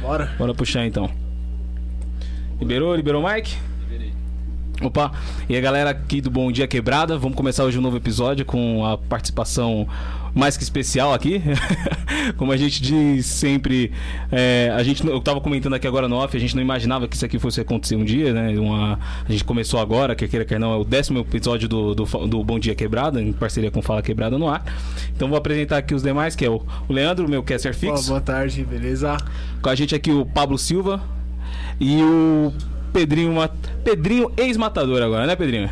Bora. Bora puxar então. Liberou? Liberou o Mike? Opa, e a galera aqui do Bom Dia Quebrada, vamos começar hoje um novo episódio com a participação mais que especial aqui. Como a gente diz sempre, é, a gente, eu tava comentando aqui agora no off, a gente não imaginava que isso aqui fosse acontecer um dia, né? Uma, a gente começou agora, que queira que não, é o décimo episódio do, do, do Bom Dia Quebrada, em parceria com Fala Quebrada no ar. Então vou apresentar aqui os demais, que é o, o Leandro, meu caster fixo. boa tarde, beleza? Com a gente aqui o Pablo Silva e o Pedrinho, Pedrinho ex-matador agora, né, Pedrinho?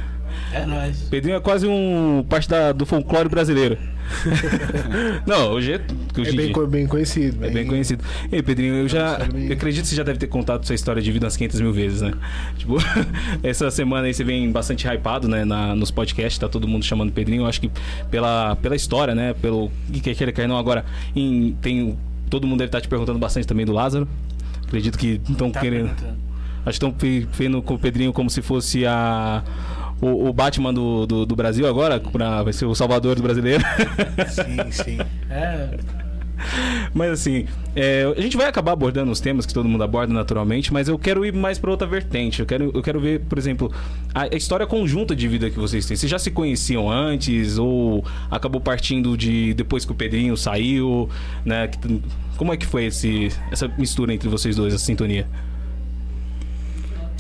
É nóis. Pedrinho é quase um parte da- do folclore brasileiro. Não, hoje é, hoje É em bem, dia co- bem conhecido. é bem conhecido. E aí, Pedrinho, eu já bem. eu acredito que você já deve ter contado sua história de vida umas 500 mil vezes, né? Tipo, essa semana aí você vem bastante hypado, né, na, nos podcasts, tá todo mundo chamando Pedrinho. Eu acho que pela, pela história, né, pelo que queira quer não agora, em, tem todo mundo deve estar te perguntando bastante também do Lázaro. Acredito que estão Tá querendo que estão vendo com o Pedrinho como se fosse a. O, o Batman do, do, do Brasil agora, pra, vai ser o salvador do brasileiro. Sim, sim. É, mas assim, é, a gente vai acabar abordando os temas que todo mundo aborda naturalmente, mas eu quero ir mais para outra vertente. Eu quero, eu quero ver, por exemplo, a, a história conjunta de vida que vocês têm. Vocês já se conheciam antes ou acabou partindo de depois que o Pedrinho saiu, né? Como é que foi esse, essa mistura entre vocês dois, essa sintonia?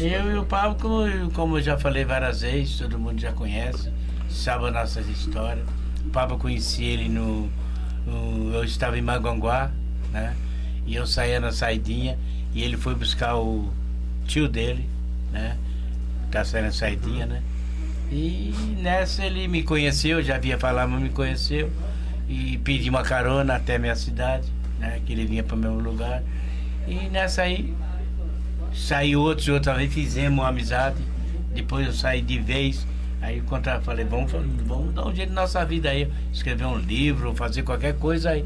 Eu e o Pablo, como, como eu já falei várias vezes, todo mundo já conhece, sabe as nossas histórias. O Pablo conheci ele no, no- Eu estava em Maganguá, né? E eu saía na saidinha e ele foi buscar o tio dele, né? Tá saindo na saidinha, né? E nessa ele me conheceu, já havia falado, mas me conheceu. E pedi uma carona até minha cidade, né? Que ele vinha para o meu lugar. E nessa aí Saiu outros e outra vez, fizemos uma amizade. Depois eu saí de vez. Aí encontrei, falei, vamos, vamos dar um jeito na nossa vida aí. Escrever um livro, fazer qualquer coisa aí.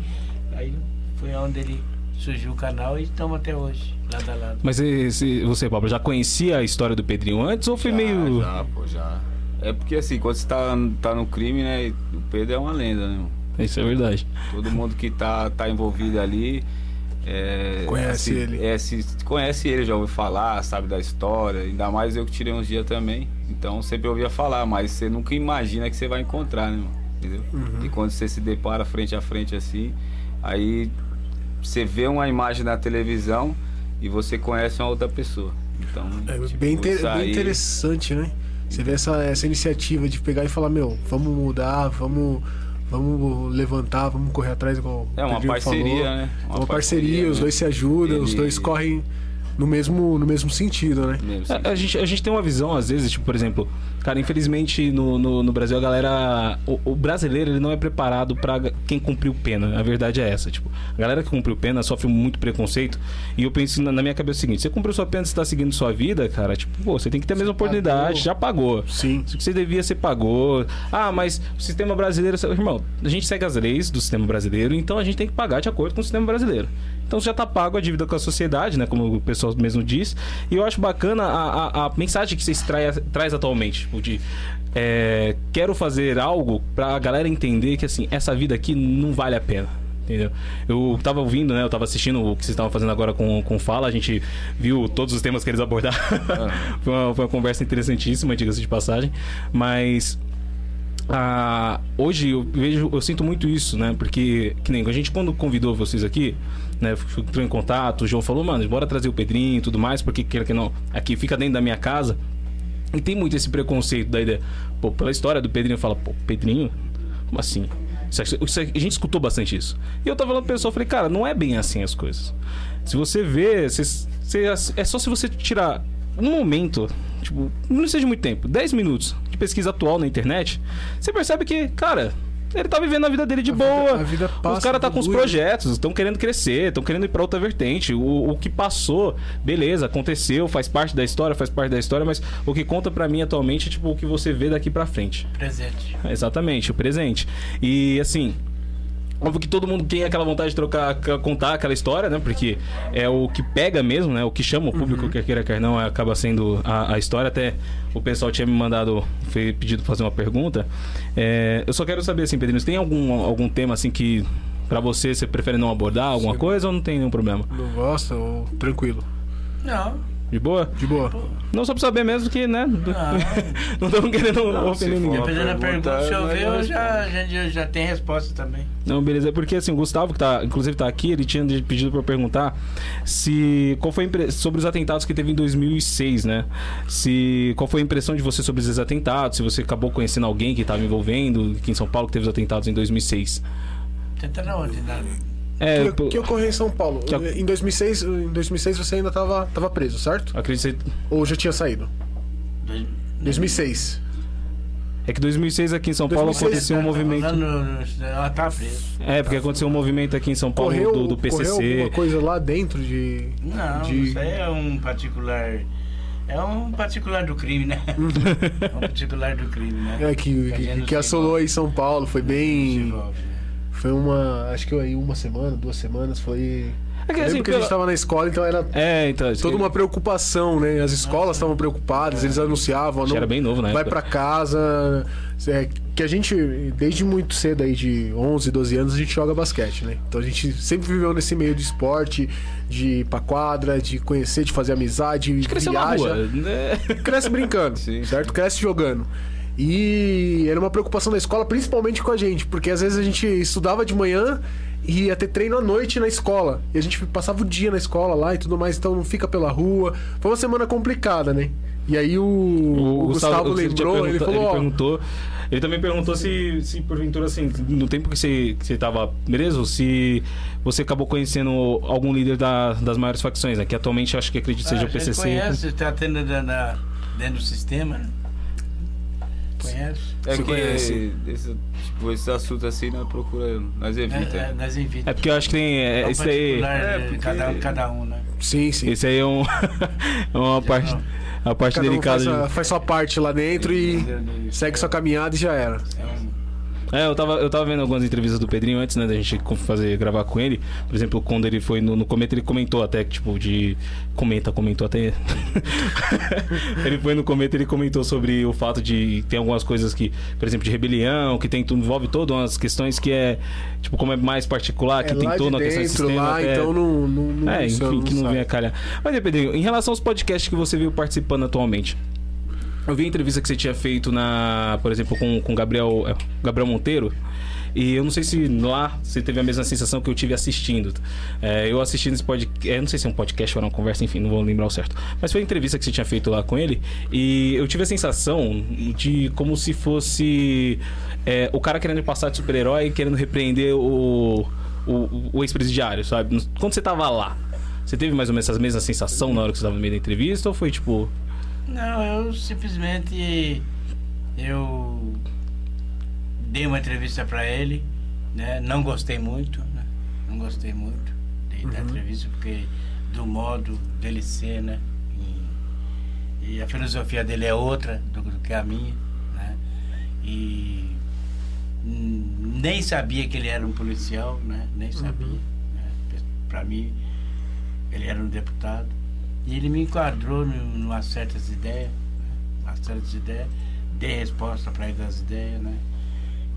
Aí foi onde ele surgiu o canal e estamos até hoje, lado a lado. Mas esse, você, Pablo, já conhecia a história do Pedrinho antes ou foi Já, meio. Já, pô, já. É porque assim, quando você tá, tá no crime, né? O Pedro é uma lenda, né? Isso é verdade. Todo mundo que tá, tá envolvido ali. É, Conhece assim, ele. É, se, conhece ele, já ouviu falar, sabe da história. Ainda mais eu que tirei uns dias também. Então sempre ouvia falar, mas você nunca imagina que você vai encontrar, né, irmão? Entendeu? Uhum. E quando você se depara frente a frente assim, aí você vê uma imagem na televisão e você conhece uma outra pessoa. Então, É tipo, bem, inter- bem interessante, né? Você vê essa, essa iniciativa de pegar e falar, meu, vamos mudar, vamos, vamos levantar, vamos correr atrás, igual É o uma parceria, falou. né? É uma parceria, os né? dois se ajudam, os Ele- dois correm no mesmo, no mesmo sentido, né? Mesmo, A, a gente, a gente tem uma visão, às vezes, tipo, por exemplo, cara, infelizmente no, no, no Brasil a galera. O, o brasileiro ele não é preparado pra quem cumpriu pena. A verdade é essa. Tipo, a galera que cumpriu pena sofre muito preconceito. E eu penso na, na minha cabeça o seguinte: você cumpriu sua pena, você tá seguindo sua vida, cara, tipo, pô, você tem que ter a mesma oportunidade, pagou. já pagou. Sim. Que você devia ser pagou. Ah, mas o sistema brasileiro. Irmão, a gente segue as leis do sistema brasileiro, então a gente tem que pagar de acordo com o sistema brasileiro. Então já tá pago a dívida com a sociedade, né? Como o pessoal mesmo diz. E eu acho bacana a, a, a mensagem que vocês trai, traz atualmente. Tipo, de. é, quero fazer algo pra galera entender que assim, essa vida aqui não vale a pena. Entendeu? Eu tava ouvindo, né? Eu tava assistindo o que vocês estavam fazendo agora com, com Fala. A gente viu todos os temas que eles abordaram. foi, uma, foi uma conversa interessantíssima, diga-se de passagem. Mas ah, hoje eu vejo, eu sinto muito isso, né? Porque, que nem a gente quando convidou vocês aqui, né? Entrou em contato, o João falou, mano, bora trazer o Pedrinho e tudo mais, porque queira que não, aqui fica dentro da minha casa. E tem muito esse preconceito da ideia. Pô, pela história do Pedrinho, fala, pô, Pedrinho? Como assim? Isso isso a gente escutou bastante isso. E eu tava falando pro pessoal, falei, cara, não é bem assim as coisas. Se você vê, é só se você tirar um momento, tipo, não seja muito tempo, 10 minutos de pesquisa atual na internet, você percebe que, cara, ele tá vivendo a vida dele de A boa. vida- a vida os caras tá com os projetos, estão querendo crescer, estão querendo ir pra outra vertente. O, o que passou, beleza, aconteceu, faz parte da história, faz parte da história, mas o que conta pra mim atualmente é tipo o que você vê daqui pra frente. Presente. Exatamente, o presente. E assim, óbvio que todo mundo tem aquela vontade de trocar, contar aquela história, né? Porque é o que pega mesmo, né? O que chama o público, quer queira, quer não, acaba sendo a, a história. Até o pessoal tinha me mandado, foi pedido fazer uma pergunta. É, eu só quero saber, assim, Pedrinho, tem algum, algum tema assim que Pra você, você prefere não abordar alguma Sim. coisa ou não tem nenhum problema? Não gosta ou tranquilo? Não, De boa? De boa. Não só pra saber mesmo que, né? não. Não estamos querendo Não, ofender ninguém. Dependendo da pergunta, se eu ver, não eu já, já, já, tenho resposta também. Não, beleza. É porque assim, o Gustavo, que tá, inclusive tá aqui, ele tinha pedido pra eu perguntar se. Qual foi a impre- sobre os atentados que teve em 2006, né? Se. Qual foi a impressão de você sobre esses atentados? Se você acabou conhecendo alguém que estava envolvendo aqui em São Paulo que teve os atentados em 2006. Tentando onde? Na... É, que, pô, que ocorreu em São Paulo? Que- Em 2006, em 2006 você ainda tava, tava preso, certo? acredito Ou já tinha saído? dois- 2006. É que 2006 aqui em São Paulo 2006, aconteceu um Tá movimento. Ela tá presa. É, porque aconteceu um movimento aqui em São Paulo Correu, do, do correu PCC. alguma coisa lá dentro de... Não, De- isso aí é um particular. É um particular do crime, né? é um particular do crime, né? É, que, que, que assolou aí São Paulo, foi bem... Foi uma... Acho que aí uma semana, duas semanas, foi... É que assim, lembro que a gente pela- tava na escola, então era É, então. toda uma preocupação, né? As escolas estavam preocupadas, eles anunciavam, não, era bem novo, né? vai pra casa. É, que a gente, desde muito cedo aí, de 11, 12 anos, a gente joga basquete, né? Então a gente sempre viveu nesse meio de esporte, de ir pra quadra, de conhecer, de fazer amizade, na viaja. rua. né? Cresce brincando, Sim. certo? Cresce jogando. E era uma preocupação da escola, principalmente com a gente, porque às vezes a gente estudava de manhã e ia ter treino à noite na escola. E a gente passava o dia na escola lá e tudo mais, então não fica pela rua. Foi uma semana complicada, né? E aí o, o Gustavo, o você tinha lembrou, ele falou, ó, perguntou, ele também perguntou se, se porventura, assim, no tempo que você, que você tava preso, se você acabou conhecendo algum líder da- das maiores facções, né? Que atualmente acho que acredito seja Ah, o a gente PCC. conhece, tá tendo na, na- dentro do sistema, né? Conhece? É Você que conhece? esse, tipo, esse assunto assim nós procura, nós evita. É, é, nós invitamos. É porque eu acho que tem. É, É um esse aí. é, de porque- cada, cada um, né? Sim, sim. Esse aí é, um, é uma parte. A parte Cada um delicada. faz, de- a- faz sua parte lá dentro e segue sua caminhada e já era. É um- É, eu tava, eu tava vendo algumas entrevistas do Pedrinho antes, né, da gente fazer, gravar com ele. Por exemplo, quando ele foi no, no Cometa, ele comentou até que, tipo, de. Comenta, comentou até. ele foi no Cometa, ele comentou sobre o fato de tem algumas coisas que, por exemplo, de rebelião, que tem tudo, envolve todas umas questões que é. Tipo, como é mais particular, que é tem toda de uma questão de sistema. lá, até- então não, não, não É, funciona, enfim, que não vem a calhar. Mas, Pedrinho, em relação aos podcasts que você viu participando atualmente. Eu vi a entrevista que você tinha feito na, por exemplo, com com Gabriel, é, Gabriel Monteiro. E eu não sei se lá você teve a mesma sensação que eu tive assistindo. É, eu assistindo esse podcast. Eu não sei se é um podcast ou uma conversa, enfim, não vou lembrar o certo. Mas foi a entrevista que você tinha feito lá com ele. E eu tive a sensação de como se fosse é, o cara querendo passar de super-herói querendo repreender o, o, o ex-presidiário, sabe? Quando você tava lá, você teve mais ou menos essa mesma sensação na hora que você tava no meio da entrevista? Ou foi tipo. Não, eu simplesmente eu dei uma entrevista para ele, né? Não gostei muito, né? Não gostei muito de- da entrevista porque do modo dele ser, né? E, e a filosofia dele é outra do, do que a minha, né? E nem sabia que ele era um policial, né? Nem sabia. Né? Para mim, ele era um deputado. E ele me enquadrou em umas certas ideias, né? umas certas ideias, dei resposta para ele das ideias, né?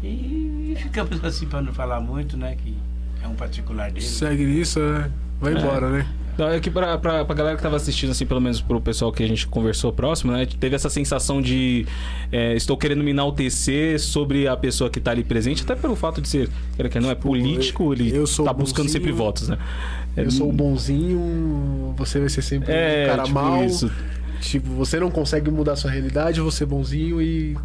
E, e ficamos assim para não falar muito, né? Que é um particular dele. Segue nisso, é, vai embora, né? Não, é que pra, pra, pra galera que tava assistindo, assim, pelo menos pro pessoal que a gente conversou próximo, né? Teve essa sensação de é, estou querendo me enaltecer sobre a pessoa que tá ali presente, até pelo fato de ser, quer que não, é político, ele eu sou tá buscando bonzinho, sempre votos, né? É, Eu sou o bonzinho, você vai ser sempre É, um cara tipo mal. isso. Tipo, você não consegue mudar sua realidade, você é bonzinho e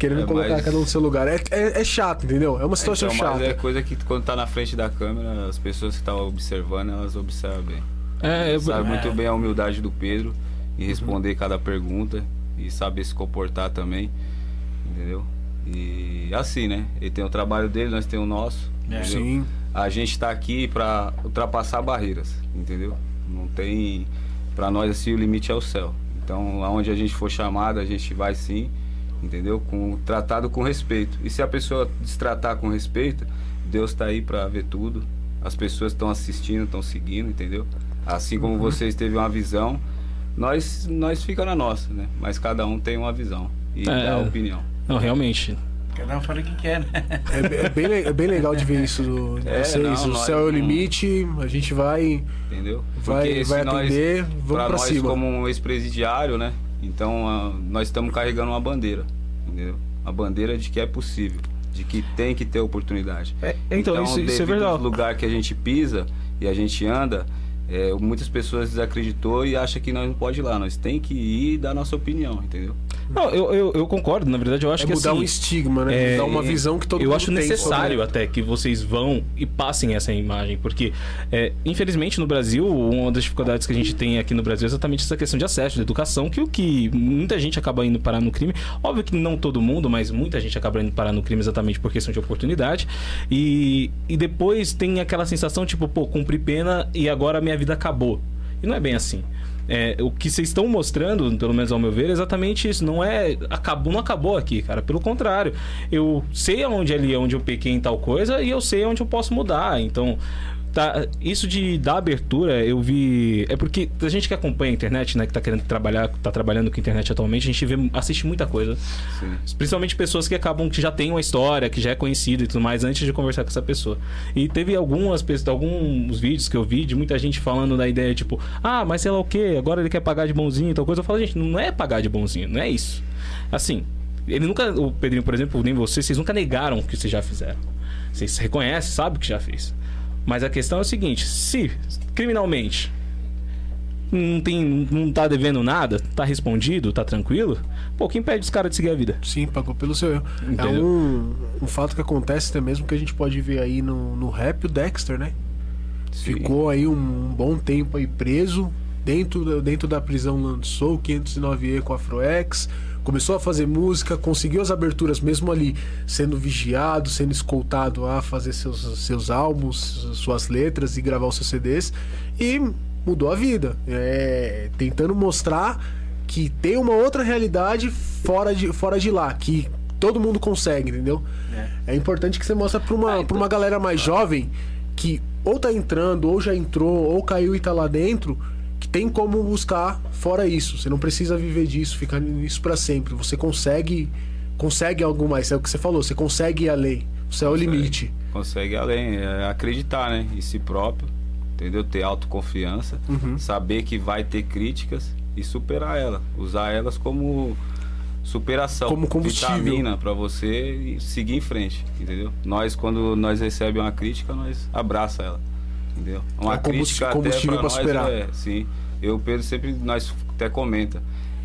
querendo É, colocar mas- cada um no seu lugar. É, é, é chato, entendeu? É uma situação Então, mas chata. é coisa que quando tá na frente da câmera, as pessoas que estão observando, elas observam bem. É, eu- Sabe É. muito bem a humildade do Pedro em responder cada pergunta e saber se comportar também, entendeu? E assim, né? Ele tem o trabalho dele, nós temos o nosso. É. Sim. A gente tá aqui pra ultrapassar barreiras, entendeu? Não tem. Pra nós, assim, o limite é o céu. Então, aonde a gente for chamado, a gente vai sim, entendeu? Com, tratado com respeito. E se a pessoa destratar com respeito, Deus tá aí pra ver tudo. As pessoas estão assistindo, estão seguindo, entendeu? Assim como vocês teve uma visão, nós, nós fica na nossa, né? Mas cada um tem uma visão e É. dá a opinião. Não, realmente. Cada um fala o que quer, né? É, é bem, é bem legal de ver isso do, É, vocês. não, o céu é o limite, a gente vai. Entendeu? Vai- vai nós- atender, vamos pra pra nós cima. como um ex-presidiário, né? Então ah, nós estamos carregando uma bandeira, entendeu? A bandeira de que é possível, de que tem que ter oportunidade. É, então, isso, isso é verdade. ao lugar que a gente pisa e a gente anda, é, muitas pessoas desacreditou e acham que nós não pode ir lá. Nós tem que ir e dar nossa opinião, entendeu? Não, eu, eu, eu concordo, na verdade, eu acho é que mudar assim, um estigma, né? É, Mudar uma visão que todo eu mundo acho tem necessário sobre- até que vocês vão e passem essa imagem, porque é, infelizmente no Brasil uma das dificuldades que a gente tem aqui no Brasil é exatamente essa questão de acesso, de educação, que o que muita gente acaba indo parar no crime. Óbvio que não todo mundo, mas muita gente acaba indo parar no crime exatamente por questão de oportunidade. E, e depois tem aquela sensação tipo, pô, cumpri pena e agora minha vida acabou. E não é bem assim. É, o que vocês estão mostrando, pelo menos ao meu ver, é exatamente isso. Não é. Acabou, não acabou aqui, cara. Pelo contrário. Eu sei aonde ali, onde eu pequei em tal coisa, e eu sei onde eu posso mudar. Então. Tá, isso de dar abertura, eu vi. É porque a gente que acompanha a internet, né? Que tá querendo trabalhar, tá trabalhando com a internet atualmente, a gente vê, assiste muita coisa. Sim. Principalmente pessoas que acabam que já têm uma história, que já é conhecido e tudo mais, antes de conversar com essa pessoa. E teve algumas pessoas, alguns vídeos que eu vi de muita gente falando da ideia, tipo, ah, mas sei lá o que, agora ele quer pagar de bonzinho e tal coisa. Eu falo, gente, não é pagar de bonzinho, não é isso. Assim, ele nunca. O Pedrinho, por exemplo, nem você, vocês nunca negaram o que vocês já fizeram. Vocês reconhecem, sabem o que já fez. Mas a questão é o seguinte: se criminalmente não, tem, não tá devendo nada, tá respondido, tá tranquilo, pô, quem impede os caras de seguir a vida? Sim, pagou pelo seu erro. É Entendeu? um, um fato que acontece até mesmo que a gente pode ver aí no, no rap, o Dexter, né? Sim. Ficou aí um, um bom tempo aí preso. Dentro, da- dentro da prisão lançou o 509E com a Afroex. Começou a fazer música, conseguiu as aberturas mesmo ali, sendo vigiado, sendo escoltado a fazer seus, seus álbuns, suas letras e gravar os seus CDs. E mudou a vida. É, tentando mostrar que tem uma outra realidade fora de, fora de lá, que todo mundo consegue, entendeu? É importante que você mostre pra uma, pra uma galera mais jovem que ou tá entrando, ou já entrou, ou caiu e tá lá dentro, tem como buscar fora isso. Você não precisa viver disso, ficar nisso pra sempre. Você consegue consegue algo mais. É o que você falou, você consegue ir além. Você é o limite. Consegue além, é acreditar, né? Em si próprio, entendeu? Ter autoconfiança, Uhum. saber que vai ter críticas e superar ela. Usar elas como superação, Como combustível. vitamina para você seguir em frente, entendeu? Nós quando nós recebemos uma crítica, nós abraça ela, entendeu? Uma É o combus- crítica até combustível para pra nós superar. é, sim. Eu Pedro sempre nós até comenta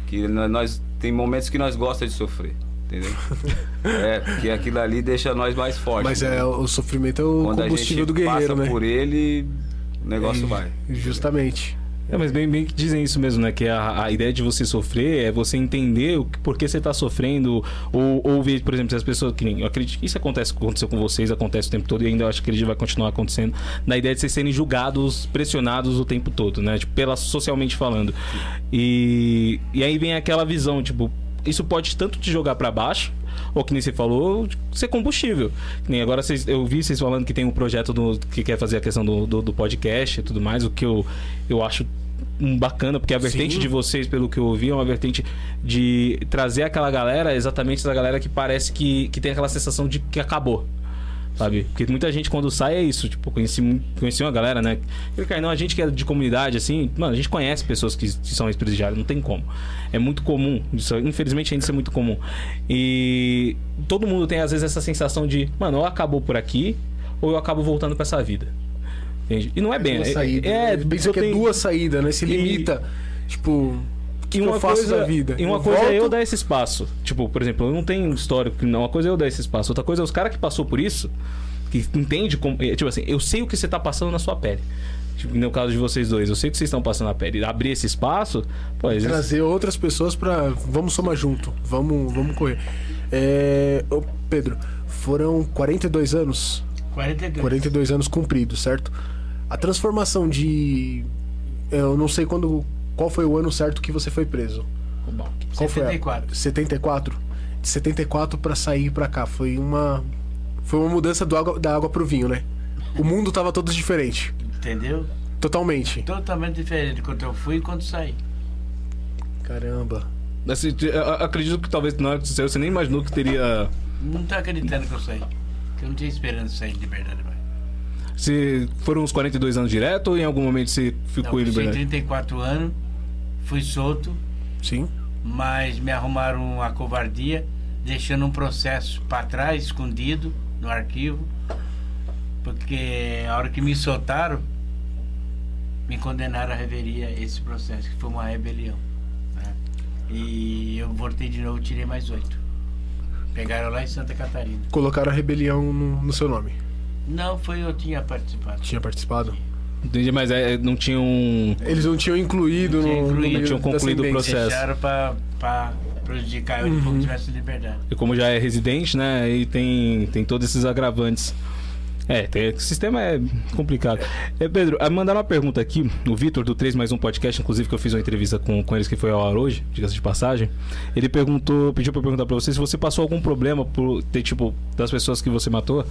que nó- nós tem momentos que nós gosta de sofrer, entendeu? é, porque aquilo ali deixa nós mais fortes. Mas é entendeu? o sofrimento é o Quando a combustível gente do guerreiro, passa né? por ele, o negócio E- vai. Justamente. É, mas bem, bem que dizem isso mesmo, né? Que a, a ideia de você sofrer é você entender o que, por que você tá sofrendo. Ou, ou ver, por exemplo, se as pessoas. Que nem, eu acredito que isso acontece, aconteceu com vocês, acontece o tempo todo, e ainda eu acho que ele vai continuar acontecendo. Na ideia de vocês serem julgados, pressionados o tempo todo, né? Tipo, pela, socialmente falando. E, e aí vem aquela visão, tipo, isso pode tanto te jogar pra baixo, ou que nem você falou, ser combustível. Nem agora vocês, eu vi vocês falando que tem um projeto do, que quer fazer a questão do, do, do podcast e tudo mais, o que eu, eu acho um bacana, porque a vertente Sim. de vocês, pelo que eu ouvi, é uma vertente de trazer aquela galera, exatamente essa galera que parece que, que tem aquela sensação de que acabou. Sabe? Porque muita gente quando sai é isso. Tipo, conheci, conheci uma galera, né? Eu, cara, não, a gente que é de comunidade, assim, mano, a gente conhece pessoas que, que são ex-presidiários, não tem como. É muito comum. Isso, infelizmente ainda isso é muito comum. E todo mundo tem, às vezes, essa sensação de, mano, ou acabou por aqui, ou eu acabo voltando pra essa vida. Entende? E não é bem. duas é- saídas. é, Ele pensa eu que é tenho- duas saídas, né? Se E- limita. Tipo, o que, e que uma eu faço coisa, da vida? E uma Eu coisa é eu volto- dar esse espaço. Tipo, por exemplo, eu não tenho histórico, não. Uma coisa é eu dar esse espaço. Outra coisa é os caras que passou por isso, que entende como. é, Tipo assim, eu sei o que você tá passando na sua pele. Tipo, no caso de vocês dois, eu sei o que vocês estão passando na pele. Abrir esse espaço, pô, vezes- trazer outras pessoas pra. Vamos somar junto, vamos, vamos correr. É, ô, Pedro, foram 42 anos, 42. 42 anos cumpridos, certo? A transformação de. Eu não sei quando. Qual foi o ano certo que você foi preso? Bom, Qual foi? a- 74. 74? De 74 pra sair pra cá. Foi uma. Foi uma mudança do água, da água pro vinho, né? O mundo tava todo diferente. Entendeu? Totalmente. Totalmente diferente quando eu fui e quando saí. Caramba. Assim, eu acredito que talvez na hora que você saiu, você nem imaginou que teria Não tô acreditando que eu saí. Que eu não tinha esperança de sair de liberdade mais. Você foram uns 42 anos direto ou em algum momento você Não, ficou em eu tinha liberdade? 34 anos, fui solto, Sim. mas me arrumaram uma covardia, deixando um processo para trás, escondido, no arquivo, porque a hora que me soltaram, me condenaram a reveria esse processo, que foi uma rebelião. né? E eu voltei de novo, tirei mais oito. Pegaram lá em Santa Catarina. Colocaram a rebelião no, no seu nome. Não, foi eu tinha participado. Tinha participado? Entendi, mas é, não tinha um. Eles não tinham incluído Não tinha no, no incluído. Não tinham concluído o processo. Deixaram pra, pra prejudicar uhum. tivesse liberdade. E como já é residente, né? Aí tem, tem todos esses agravantes. É, tem, o sistema é complicado. É, Pedro, a mandaram uma pergunta aqui, o Vitor, do 3 mais um podcast, inclusive que eu fiz uma entrevista com, com eles que foi ao ar hoje, diga-se de passagem. Ele perguntou, pediu pra eu perguntar pra você se você passou algum problema por ter, tipo, das pessoas que você matou,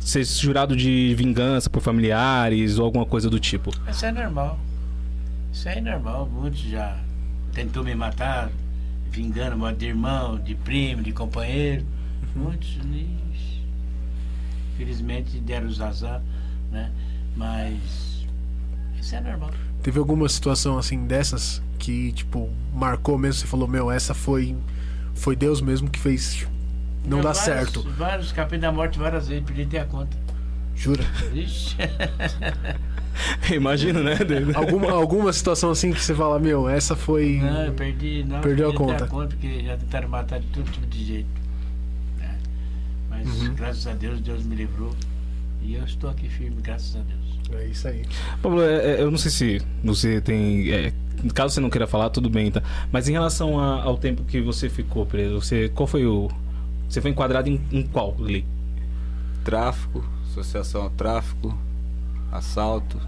ser jurado de vingança por familiares ou alguma coisa do tipo. Isso é normal. Isso é normal. Muitos já tentou me matar, vingando de irmão, de primo, de companheiro. Muitos, ixi, felizmente deram os azar, né? Mas isso é normal. Teve alguma situação assim dessas que, tipo, marcou mesmo? Você falou, meu, essa foi. Foi Deus mesmo que fez. Não Eu dá vários- certo. Vários, escapei da morte várias vezes, perdi até a conta. Jura? Ixi. Imagina, né? alguma, alguma situação assim que você fala, meu, essa foi. Não, eu perdi. Não, Perdeu a perdi até conta. a conta, porque já tentaram matar de todo tipo de jeito. né? Mas Uhum. graças a Deus, Deus me livrou. E eu estou aqui firme, graças a Deus. É isso aí. Pablo, é, é, eu não sei se você tem. é, caso você não queira falar, tudo bem, tá? Mas em relação a- ao tempo que você ficou preso, você, qual foi o. Você foi enquadrado em, em qual lei? Tráfico, associação ao tráfico, assalto.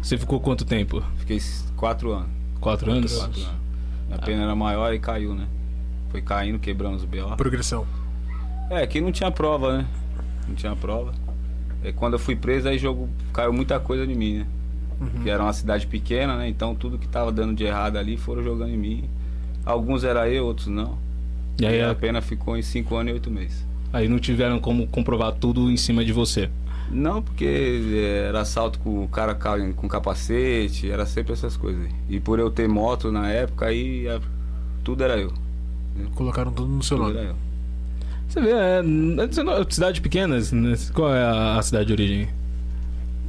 Você ficou quanto tempo? Fiquei quatro anos. Quatro anos? Quatro anos. A pena era maior e caiu, né? Foi caindo, quebramos o BO. Progressão. É, que não tinha prova, né? Não tinha prova. E quando eu fui preso, aí jogo caiu muita coisa em mim, né? Uhum. Que era uma cidade pequena, né? Então tudo que tava dando de errado ali foram jogando em mim. Alguns era eu, outros não. E aí, a a- pena ficou em cinco anos e oito meses. aí não tiveram como comprovar tudo em cima de você. Não, porque eh, era assalto com o cara ca- com capacete, era sempre essas coisas. aí. E por eu ter moto na época, aí tudo era eu. Colocaram tudo no seu Tudo nome. era eu. Você vê, é, você não- cidade pequenas, né? qual é a cidade de origem?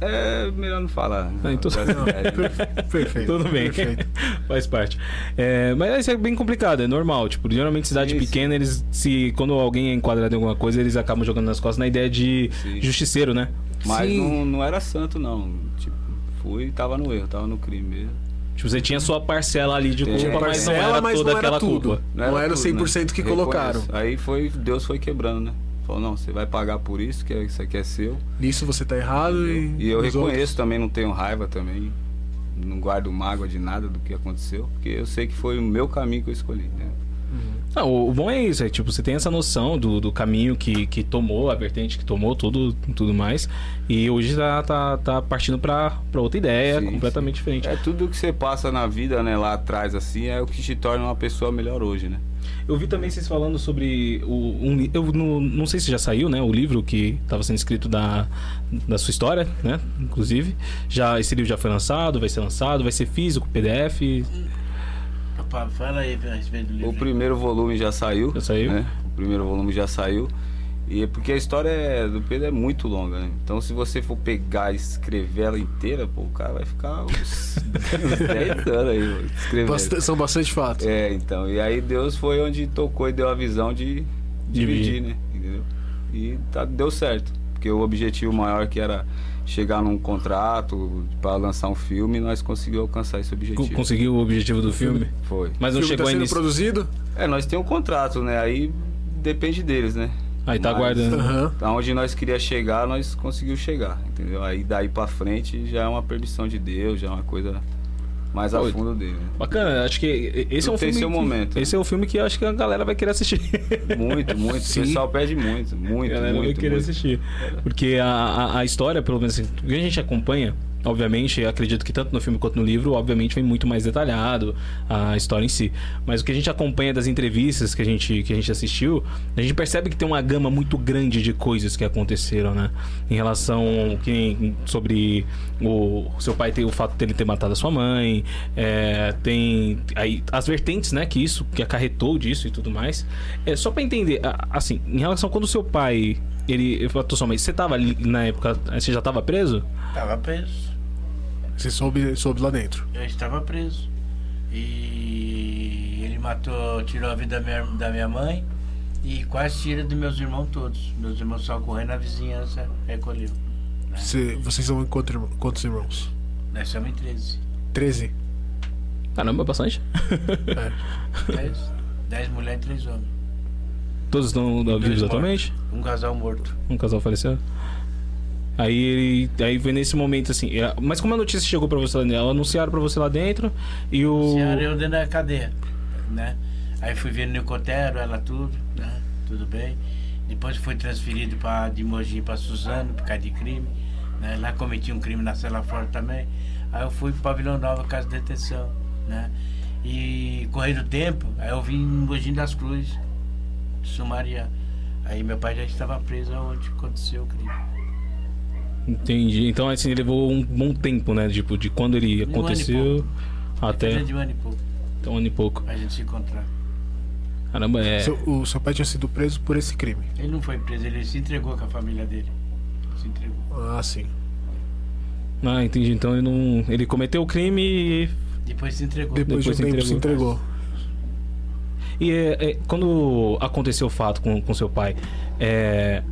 É melhor não falar. né? Ah, então- É, Perfeito. Tudo bem, Perfeito. faz parte. É, mas isso é bem complicado, é normal. Tipo, geralmente cidade Sim, sim. pequena, eles se quando alguém é enquadrado em alguma coisa, eles acabam jogando nas costas na ideia de Sim. justiceiro, né? Mas Sim. não, não era santo, não. Tipo, fui e tava no erro, tava no crime mesmo. Tipo, você tinha sua parcela ali de culpa, Tinha mas não parcela, era mas toda não era aquela tudo. culpa. Não era o tudo, 100% que Reconheço. colocaram. Aí foi, Deus foi quebrando, né? Falou, não, você vai pagar por isso, que isso aqui é seu. Nisso você tá errado e. E eu reconheço outros- também, não tenho raiva também. Não guardo mágoa de nada do que aconteceu. Porque eu sei que foi o meu caminho que eu escolhi. Né? Não, o o bom é isso, é tipo, você tem essa noção do, do caminho que, que tomou, a vertente que tomou, tudo, tudo mais. E hoje tá, tá, tá partindo pra, pra outra ideia, Sim, completamente diferente. É tudo que você passa na vida, né, lá atrás, assim, é o que te torna uma pessoa melhor hoje, né? Eu vi também vocês falando sobre o, um, eu não, não sei se já saiu, né, o livro que estava sendo escrito da, da sua história, né, inclusive. Já esse livro já foi lançado, vai ser lançado, vai ser físico, PDF. Opa, fala aí a respeito do livro. O primeiro volume já saiu. Já saiu? Né? O primeiro volume já saiu. E é porque a história é- do Pedro é muito longa, né? Então se você for pegar e escrever ela inteira, pô, o cara vai ficar uns, uns 10 anos aí, escrevendo. Basta- são bastante fatos. É, então. E aí Deus foi onde tocou e deu a visão de dividir, né? Entendeu? E tá, deu certo. Porque o objetivo maior que era chegar num contrato para lançar um filme, nós conseguimos alcançar esse objetivo. Conseguiu o objetivo do filme? Foi. Mas o não filme chegou tá a sendo início. produzido? É, nós temos um contrato, né? Aí depende deles, né? Aí tá Mas- aguardando. Aham. Aonde nós queria chegar, nós conseguimos chegar, entendeu? Aí daí pra frente já é uma permissão de Deus, já é uma coisa mais a Pô, fundo dele. Bacana, acho que esse é um filme. seu que- momento? Esse é o filme que acho que a galera vai querer assistir. Muito, muito. Sim. O pessoal pede muito, muito, a galera vai muito. querer muito. assistir. Porque a, a, a história, pelo menos assim, o que a gente acompanha, obviamente, acredito que tanto no filme quanto no livro, obviamente, vem muito mais detalhado a história em si. Mas o que a gente acompanha das entrevistas que a gente, que a gente assistiu, a gente percebe que tem uma gama muito grande de coisas que aconteceram, né? Em relação que, sobre o seu pai ter o fato dele ter matado a sua mãe, é, tem aí as vertentes, né? Que isso, que acarretou disso e tudo mais. É só para entender, assim, em relação quando o seu pai ele matou sua mãe, você tava ali na época, você já tava preso? Tava preso. Você soube, soube lá dentro? Eu estava preso. E ele matou, tirou a vida da minha, da minha mãe e quase tira dos meus irmãos todos. Meus irmãos só correndo na vizinhança, recolheu. Né? Você, vocês são quantos, irmãos- quantos irmãos? Nós somos em 13. 13? Caramba, bastante. É. 10, 10 mulheres e 3 homens. Todos estão vivos mortos. atualmente? Um casal morto. Um casal faleceu? Aí ele. Aí foi nesse momento assim. é, Mas como a notícia chegou pra você lá dentro? Anunciaram pra você lá dentro e o. Senhora, eu dentro da cadeia, né? Aí fui ver no Nicotero, ela tudo, né? Tudo bem. Depois fui transferido pra, de Mogi para Suzano, por causa de crime. Né? Lá cometi um crime na cela fora também. Aí eu fui para Pavilhão Nova, casa de detenção, né? E correndo do tempo, aí eu vim em Mogi das Cruzes, Sumaria. Aí meu pai já estava preso onde aconteceu o crime. Entendi. Então assim, levou um bom tempo, né? Tipo, de quando ele Um ano e aconteceu até. De um ano e pouco, até um ano e pouco. pra gente se encontrar. Caramba, é. Seu- o seu pai tinha sido preso por esse crime. Ele não foi preso, ele se entregou com a família dele. Se entregou. Ah, sim. Ah, entendi. Então ele não. Ele cometeu o crime e. Depois se entregou. Depois, Depois de um se tempo se entregou. E é, é, quando aconteceu o fato com, com seu pai, é,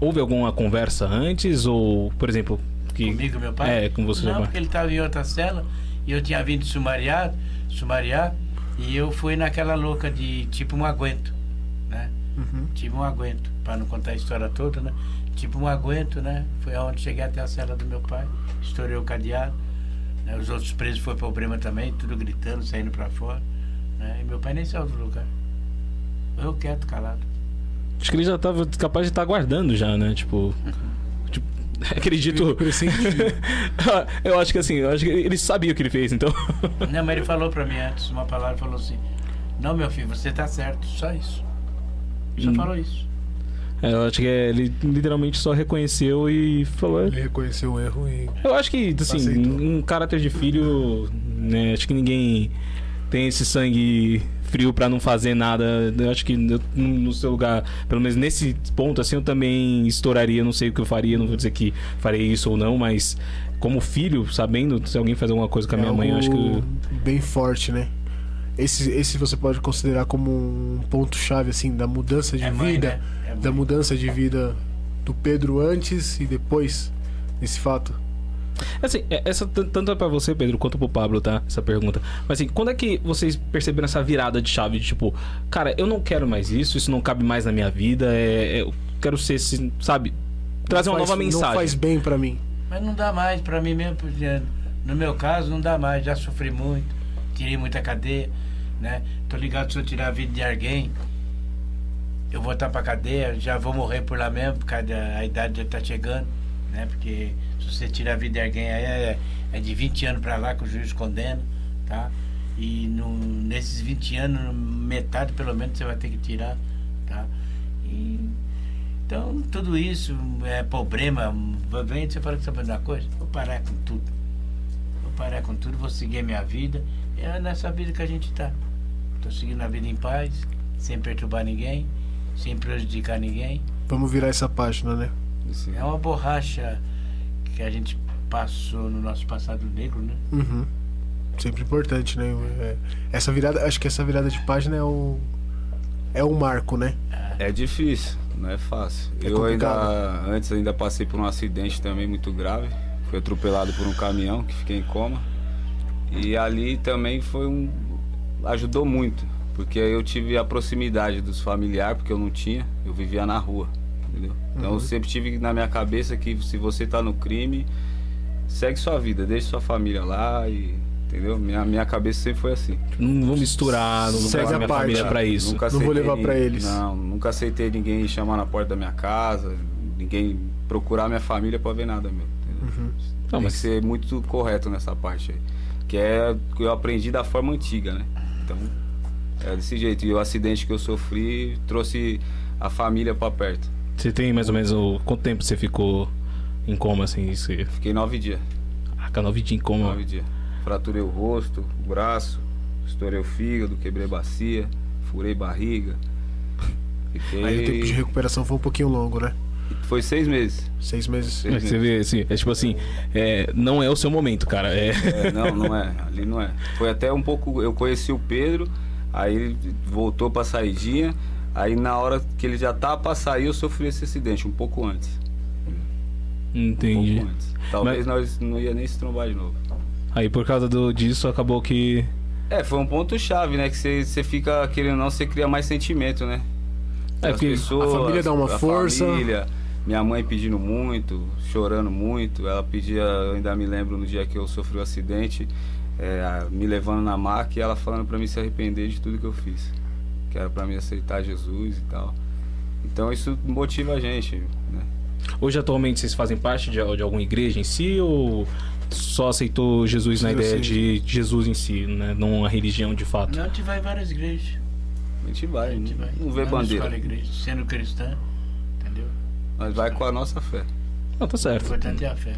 houve alguma conversa antes? Ou, por exemplo, que. Comigo, meu pai? É, com você, Não, porque ele estava em outra cela e eu tinha vindo sumariar, sumariar e eu fui naquela louca de tipo um aguento, né? Uhum. Tipo um aguento, para não contar a história toda, né? Tipo um aguento, né? Foi aonde cheguei até a cela do meu pai, estourei o cadeado. né? Os outros presos foi problema também, tudo gritando, saindo para fora. Né? E meu pai nem saiu do lugar. Eu quieto, calado. Acho que ele já tava capaz de estar aguardando já, né? Tipo. tipo, acredito. Eu acho que assim, eu acho que ele sabia o que ele fez, então. Não, mas ele falou pra mim antes, uma palavra, falou assim, não meu filho, você tá certo, só isso. Só Hum. falou isso. É, eu acho que é, ele literalmente só reconheceu e falou. Ele reconheceu o erro e. Eu acho que, assim, Aceitou. um caráter de filho, né? Acho que ninguém tem esse sangue frio pra não fazer nada. Eu acho que eu, no seu lugar, pelo menos nesse ponto, assim, eu também estouraria. Não sei o que eu faria, não vou dizer que farei isso ou não, mas como filho, sabendo se alguém fazer alguma coisa com a minha é mãe, eu acho que. Bem forte, né? Esse, esse você pode considerar como um ponto-chave, assim, da mudança de É mãe, vida. né? É. Da mudança de vida do Pedro antes e depois desse fato. Assim, é- essa tanto é pra você, Pedro, quanto pro Pablo, tá? Essa pergunta. Mas assim, quando é que vocês perceberam essa virada de chave? De, tipo, cara, eu não quero mais isso, isso não cabe mais na minha vida, é, é- eu quero ser, assim, sabe? Trazer uma Faz- nova mensagem. Não faz bem pra mim. Mas não dá mais pra mim mesmo, porque no meu caso não dá mais, já sofri muito, tirei muita cadeia, né? Tô ligado se eu tirar a vida de alguém, eu vou estar pra cadeia, já vou morrer por lá mesmo, por causa da a idade já tá chegando, né? Porque você tirar a vida de alguém aí é, é de 20 anos pra lá que o juiz condena, tá? E no, nesses 20 anos, metade pelo menos você vai ter que tirar, tá? E então, tudo isso é problema. Vem você fala que sabe de uma coisa? Vou parar com tudo. Vou parar com tudo, vou seguir a minha vida. É nessa vida que a gente tá. Tô seguindo a vida em paz, sem perturbar ninguém, sem prejudicar ninguém. Vamos virar essa página, né? É uma borracha que a gente passou no nosso passado negro, né? Uhum. Sempre importante, né? É, Essa virada, acho que essa virada de página é o. É um marco, né? É difícil, não é fácil. É eu complicado. ainda, antes ainda passei por um acidente também muito grave. Fui atropelado por um caminhão que fiquei em coma. E ali também foi um. ajudou muito. Porque aí eu tive a proximidade dos familiares, porque eu não tinha, eu vivia na rua. Entendeu? Então eu sempre tive na minha cabeça que se você tá no crime, segue sua vida, deixe sua família lá e. Entendeu? Minha, minha cabeça sempre foi assim. Não vou misturar, não vou Segue levar a minha parte. família pra isso. Nunca Não vou levar ninguém- eles. Não, nunca aceitei ninguém chamar na porta da minha casa, ninguém procurar minha família pra ver nada meu. entendeu? Não, Tem mas que ser muito correto nessa parte aí. Que é o que eu aprendi da forma antiga, né? Então, é desse jeito. E o acidente que eu sofri trouxe a família pra perto. Você tem mais ou menos o... quanto tempo você ficou em coma, assim? Você... Fiquei nove dias. Ah, cada nove dias em coma. Nove dias. Fraturei o rosto, o braço, estourei o fígado, quebrei bacia, furei barriga. Fiquei. Aí o tempo de recuperação foi um pouquinho longo, né? Foi seis meses. Seis meses. Seis É, Você vê, assim, é tipo assim, é, não é o seu momento, cara. É, É, não, não é. Ali não é. Foi até um pouco. Eu conheci o Pedro, aí ele voltou pra saidinha. Aí na hora que ele já tava pra sair, eu sofri esse acidente, um pouco antes. Um entendi. pouco antes. Talvez nós não ia nem se trombar de novo. Aí por causa do, disso acabou que. É, foi um ponto chave, né? Que você fica querendo ou não, você cria mais sentimento, né? É, As porque pessoas, a família dá uma a força. família, minha mãe pedindo muito, chorando muito. Ela pedia, eu ainda me lembro no dia que eu sofri o acidente, é, me levando na maca e ela falando pra mim se arrepender de tudo que eu fiz. Que era pra mim aceitar Jesus e tal. Então isso motiva a gente, né? Hoje atualmente vocês fazem parte de, de alguma igreja em si ou só aceitou Jesus na ideia sim. de Jesus em si, né? Não a religião de fato. Não, a gente vai em várias igrejas. A gente vai, A gente vai. não vê Não bandeira. escolhe igreja, sendo cristã, entendeu? Nós vai com a nossa fé. Não, tá O certo. importante é a fé.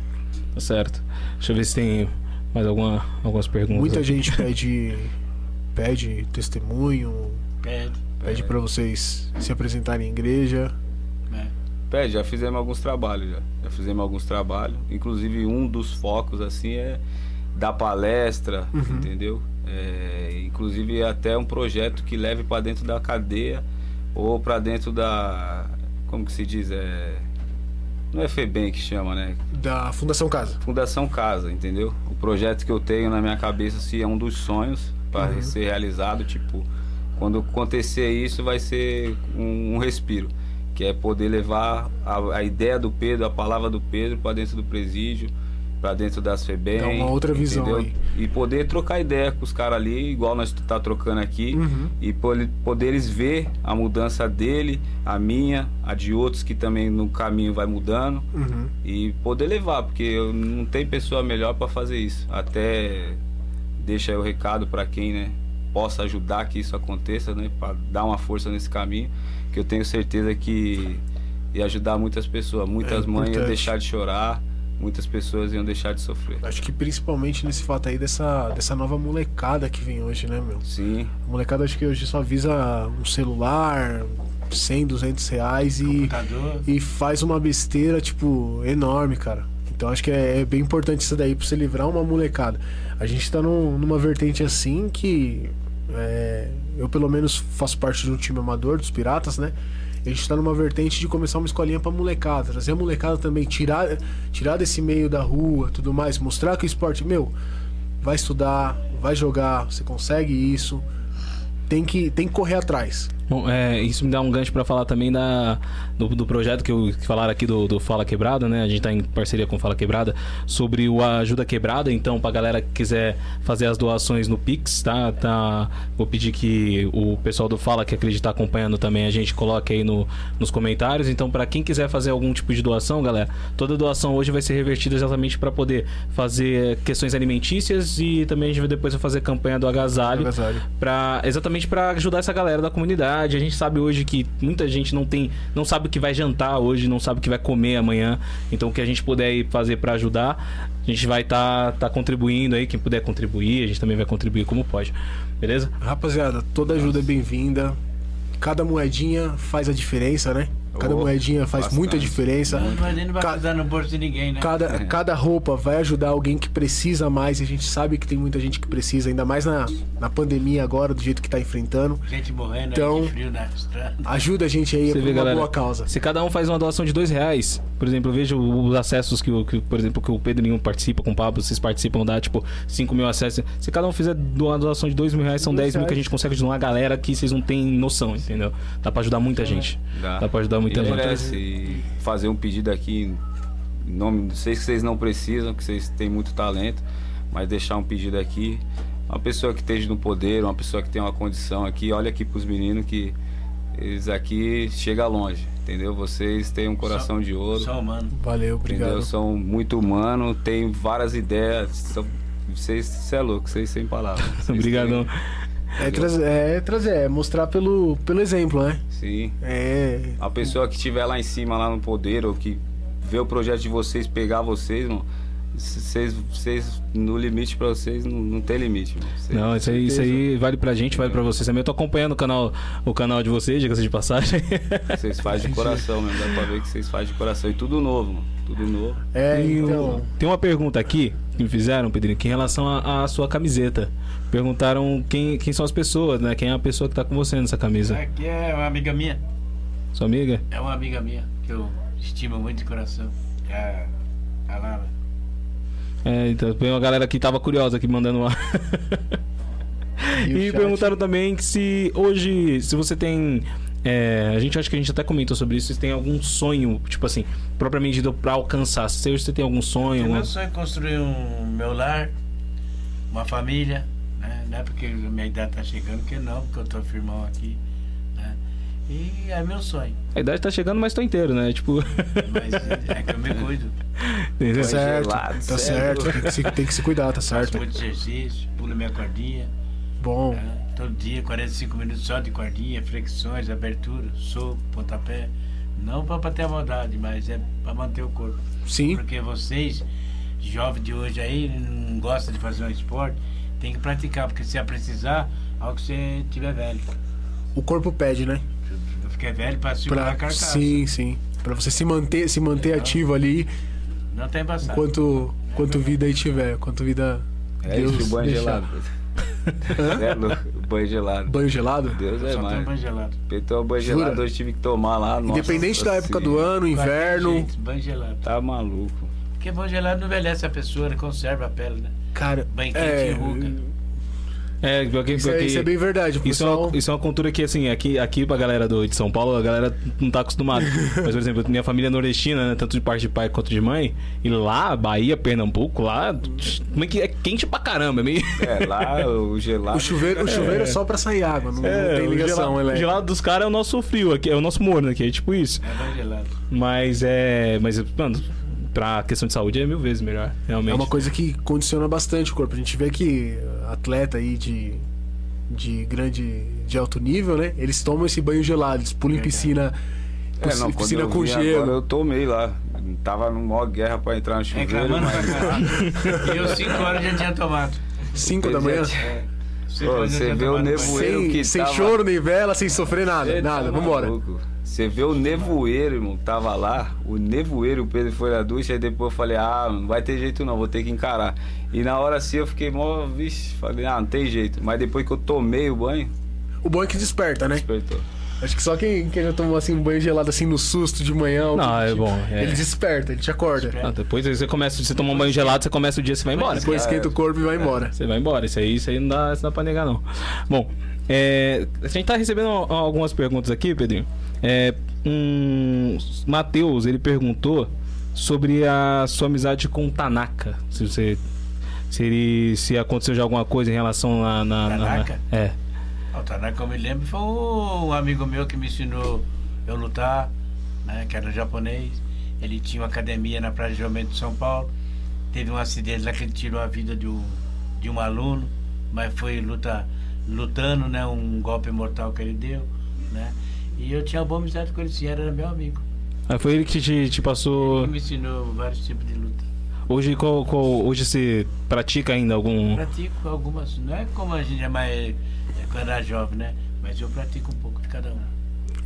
Tá certo. Deixa eu ver se tem mais alguma, algumas perguntas. Muita aqui. gente pede, pede testemunho, Pede. pede pra vocês se apresentarem em igreja. Né? Pede, já fizemos alguns trabalhos já. Já fizemos alguns trabalhos. Inclusive um dos focos assim é dar palestra, Uhum. entendeu? É, inclusive até um projeto que leve para dentro da cadeia ou para dentro da como que se diz é não é FEBEM que chama, né? Da Fundação Casa. Fundação Casa, entendeu? O projeto que eu tenho na minha cabeça assim, é um dos sonhos para Uhum. ser realizado. Tipo, quando acontecer isso, vai ser um, um respiro, que é poder levar a, a ideia do Pedro, a palavra do Pedro para dentro do presídio, para dentro das FEBEM. Dá uma outra visão entendeu? aí. E poder trocar ideia com os caras ali, igual nós tá trocando aqui Uhum. e poder eles ver a mudança dele, a minha, a de outros que também no caminho vai mudando Uhum. e poder levar, porque eu- não tem pessoa melhor para fazer isso. Até deixa aí o recado para quem, né, possa ajudar que isso aconteça, né, para dar uma força nesse caminho, que eu tenho certeza que ia ajudar muitas pessoas, muitas É mães iam deixar de chorar, muitas pessoas iam deixar de sofrer. Acho que principalmente nesse fato aí dessa, dessa nova molecada que vem hoje, né, meu? Sim, A molecada acho que hoje só visa um celular, 100, 200 reais e, e faz uma besteira, tipo, enorme, cara. Então acho que é, é bem importante isso daí pra você livrar uma molecada. A gente tá num- numa vertente assim que é, eu pelo menos faço parte de um time amador dos Piratas, né? A gente tá numa vertente de começar uma escolinha pra molecada, trazer a molecada também, tirar, tirar desse meio da rua, tudo mais, mostrar que o esporte, meu, vai estudar, vai jogar, você consegue isso, tem que, tem que correr atrás. Bom, é, isso me dá um gancho pra falar também da, do, do projeto que, eu, que falaram aqui do, do Fala Quebrada, né? A gente tá em parceria com o Fala Quebrada sobre o Ajuda Quebrada. Então, pra galera que quiser fazer as doações no Pix, tá? tá vou pedir que o pessoal do Fala que acredita acompanhando também a gente coloque aí no, nos comentários. Então, pra quem quiser fazer algum tipo de doação, galera, toda doação hoje vai ser revertida exatamente pra poder fazer questões alimentícias e também a gente vai depois fazer campanha do agasalho Agasalho. para exatamente para ajudar essa galera da comunidade. A gente sabe hoje que muita gente não tem, não sabe o que vai jantar hoje, não sabe o que vai comer amanhã. Então o que a gente puder fazer para ajudar, a gente vai estar tá, tá contribuindo aí, quem puder contribuir, a gente também vai contribuir como pode. Beleza? Rapaziada, toda ajuda é bem-vinda. Cada moedinha faz a diferença, né? Cada Oh, moedinha faz bastante. muita diferença. Não não vai Ca- no bolso de ninguém, né? Cada, cada roupa vai ajudar alguém que precisa mais. E a gente sabe que tem muita gente que precisa, ainda mais na, na pandemia agora, do jeito que tá enfrentando. Gente morrendo Então- aí de frio na estrada. Ajuda a gente aí Você por vê, uma galera. boa causa. Se cada um faz uma doação de dois reais, por exemplo, eu vejo os acessos que, o- que por exemplo, que o Pedrinho participa com o Pablo, vocês participam, dá tipo 5 mil acessos. Se cada um fizer uma doação de dois mil reais, são Dois 10 mil que a gente consegue ajudar uma galera que vocês não têm noção, entendeu? Dá pra ajudar muita gente. dá. Dá pra ajudar muita e gente. merece fazer um pedido aqui em nome, sei que vocês não precisam, que vocês têm muito talento, mas deixar um pedido aqui. Uma pessoa que esteja no poder, uma pessoa que tem uma condição aqui, olha aqui pros meninos que eles aqui chegam longe, entendeu? Vocês têm um coração de ouro. Só humano. Valeu, Entendeu? obrigado. São muito humanos, tem várias ideias. São, vocês, você é louco, vocês sem palavras. Obrigadão. têm- É trazer, é trazer, é mostrar pelo, pelo exemplo, né? Sim. É. A pessoa que estiver lá em cima, lá no poder, ou que vê o projeto de vocês, pegar vocês, mano, vocês, vocês no limite pra vocês, não, não tem limite, mano. Vocês- Não, isso aí, isso aí vale pra gente, vale pra vocês também. Eu tô acompanhando o canal, o canal de vocês, diga-se de passagem. Vocês fazem de coração mesmo, dá pra ver que vocês fazem de coração. E tudo novo, mano. Tudo novo. É, Tem, então. tem uma pergunta aqui que me fizeram, Pedrinho, que em relação à sua camiseta. Perguntaram quem, quem são as pessoas, né? Quem é a pessoa que tá com você nessa camisa? Aqui é uma amiga minha. Sua amiga? É uma amiga minha que eu estimo muito de coração. É a, a Lara. É, então tem uma galera que tava curiosa aqui mandando lá. E E perguntaram também que se hoje, se você tem. é, a gente acha que a gente até comentou sobre isso, se tem algum sonho, tipo assim, propriamente dito pra alcançar. Se hoje você tem algum sonho. Tem alguma- meu sonho é construir um meu lar, uma família, né? Não é porque a minha idade tá chegando que não, porque eu tô firmão aqui, né? E é meu sonho. A idade tá chegando, mas tô inteiro, né? Tipo. Mas é que eu me cuido. Tá certo, gelado, tá é certo. louco. Tem que, se, tem que se cuidar, tá Faço certo. muito exercício, pulo minha cordinha, Bom, né? Todo dia, 45 minutos só de cordinha, flexões, abertura, soco, pontapé. Não pra bater a maldade, mas é pra manter o corpo. sim, Porque vocês, jovens de hoje aí, não gostam de fazer um esporte, tem que praticar, porque se é precisar, ao que você tiver velho. o corpo pede, né? Eu fiquei velho pra segurar a Pra, carcaça. sim, sim. Pra você se manter, se manter Legal. ativo ali, Não tem embaçado. enquanto, quanto vida aí tiver, quanto vida. É Deus isso, banho deixar. gelado. é louco, o banho gelado. Banho gelado? Deus é mais. banho gelado. Peitou banho Jura? gelado, hoje tive que tomar lá. nossa Independente da época do senhora. ano, inverno. Gente, banho gelado. Tá maluco. Porque banho gelado não envelhece a pessoa, né? conserva a pele, né? Cara, quente é. É, porque, isso, é, isso é bem verdade. O Isso é, pessoal, uma, isso é uma cultura que, assim, aqui, aqui pra galera do, de São Paulo, a galera não tá acostumada. Mas, por exemplo, minha família é nordestina, né, tanto de parte de pai quanto de mãe, e lá, Bahia, Pernambuco, lá, como é que é quente pra caramba, é meio... É, lá o gelado. o chuveiro, o chuveiro é. só pra sair água, não, não tem o ligação gelado, o elétrica. gelado dos caras é o nosso frio aqui, é o nosso morno aqui, é tipo isso. É banho gelado. Mas é. Mas, mano, pra questão de saúde é mil vezes melhor, realmente. É uma coisa que condiciona bastante o corpo. A gente vê que atleta aí de, de grande, de alto nível, né? Eles tomam esse banho gelado, eles pulam em piscina, É, não, piscina eu com gelo. Agora eu tomei lá. Tava numa maior guerra pra entrar no chuveiro, pra mas... E eu 5 horas já tinha tomado. 5 da manhã. Horas já você vê o nevoeiro Sem, que sem tava- choro nem vela, sem sofrer nada. Nada, tá vambora. maluco. Você vê o nevoeiro, irmão, tava lá, o nevoeiro, o Pedro foi na ducha, aí depois eu falei, ah, não vai ter jeito não, vou ter que encarar. E na hora assim eu fiquei mó, vixe, falei, ah, não tem jeito. Mas depois que eu tomei o banho, O é que desperta, né? despertou. Acho que só quem, quem já tomou assim um banho gelado assim no susto de manhã. Não, do é tipo, bom, é. Ele desperta, ele te acorda. Ah, depois você começa, você toma um banho gelado, você começa o dia, você vai embora. Depois esquenta o corpo e vai embora. Você vai embora. Isso aí, isso aí não dá, isso não dá pra negar, não. Bom, é, a gente tá recebendo al- algumas perguntas aqui, Pedrinho. É, um, Matheus, ele perguntou sobre a sua amizade com o Tanaka. Se você. Se, ele, se aconteceu já alguma coisa em relação na. na, na- Tanaka? é. O Tanaka, eu me lembro, foi um amigo meu que me ensinou eu lutar, né? Que era japonês. Ele tinha uma academia na Praia de Jumento de São Paulo. Teve um acidente lá que ele tirou a vida de um, de um aluno, mas foi luta, lutando, né? Um golpe mortal que ele deu, né? E eu tinha uma boa amizade com ele, sim, era meu amigo. Ah, Foi ele que te, te passou. Ele me ensinou vários tipos de luta. Hoje, qual, qual- hoje você pratica ainda algum. Pratico algumas, não é como a gente é mais quando era jovem, né? Mas eu pratico um pouco de cada um.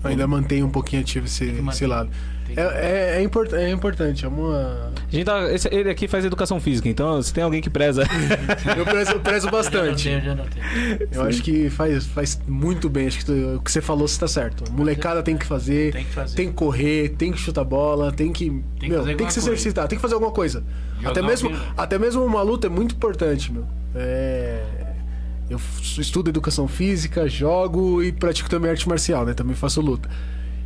Ainda mantém um pouquinho ativo esse, Tem esse lado. Tem que- É, é, é, import, é importante, é uma. A gente tá, esse- ele aqui faz educação física, então se tem alguém que preza. Eu prezo, eu prezo Já não bastante. tenho, já não tenho. Eu acho que faz, faz muito bem. Acho que tu- o que você falou você tá certo. Molecada tem que fazer, Tem que fazer. tem que correr, tem que chutar bola, tem que. que meu, fazer tem que se coisa. exercitar, tem que fazer alguma coisa. Jogar Até mesmo, até mesmo uma luta é muito importante, meu. É, Eu estudo educação física, jogo e pratico também arte marcial, né? Também faço luta.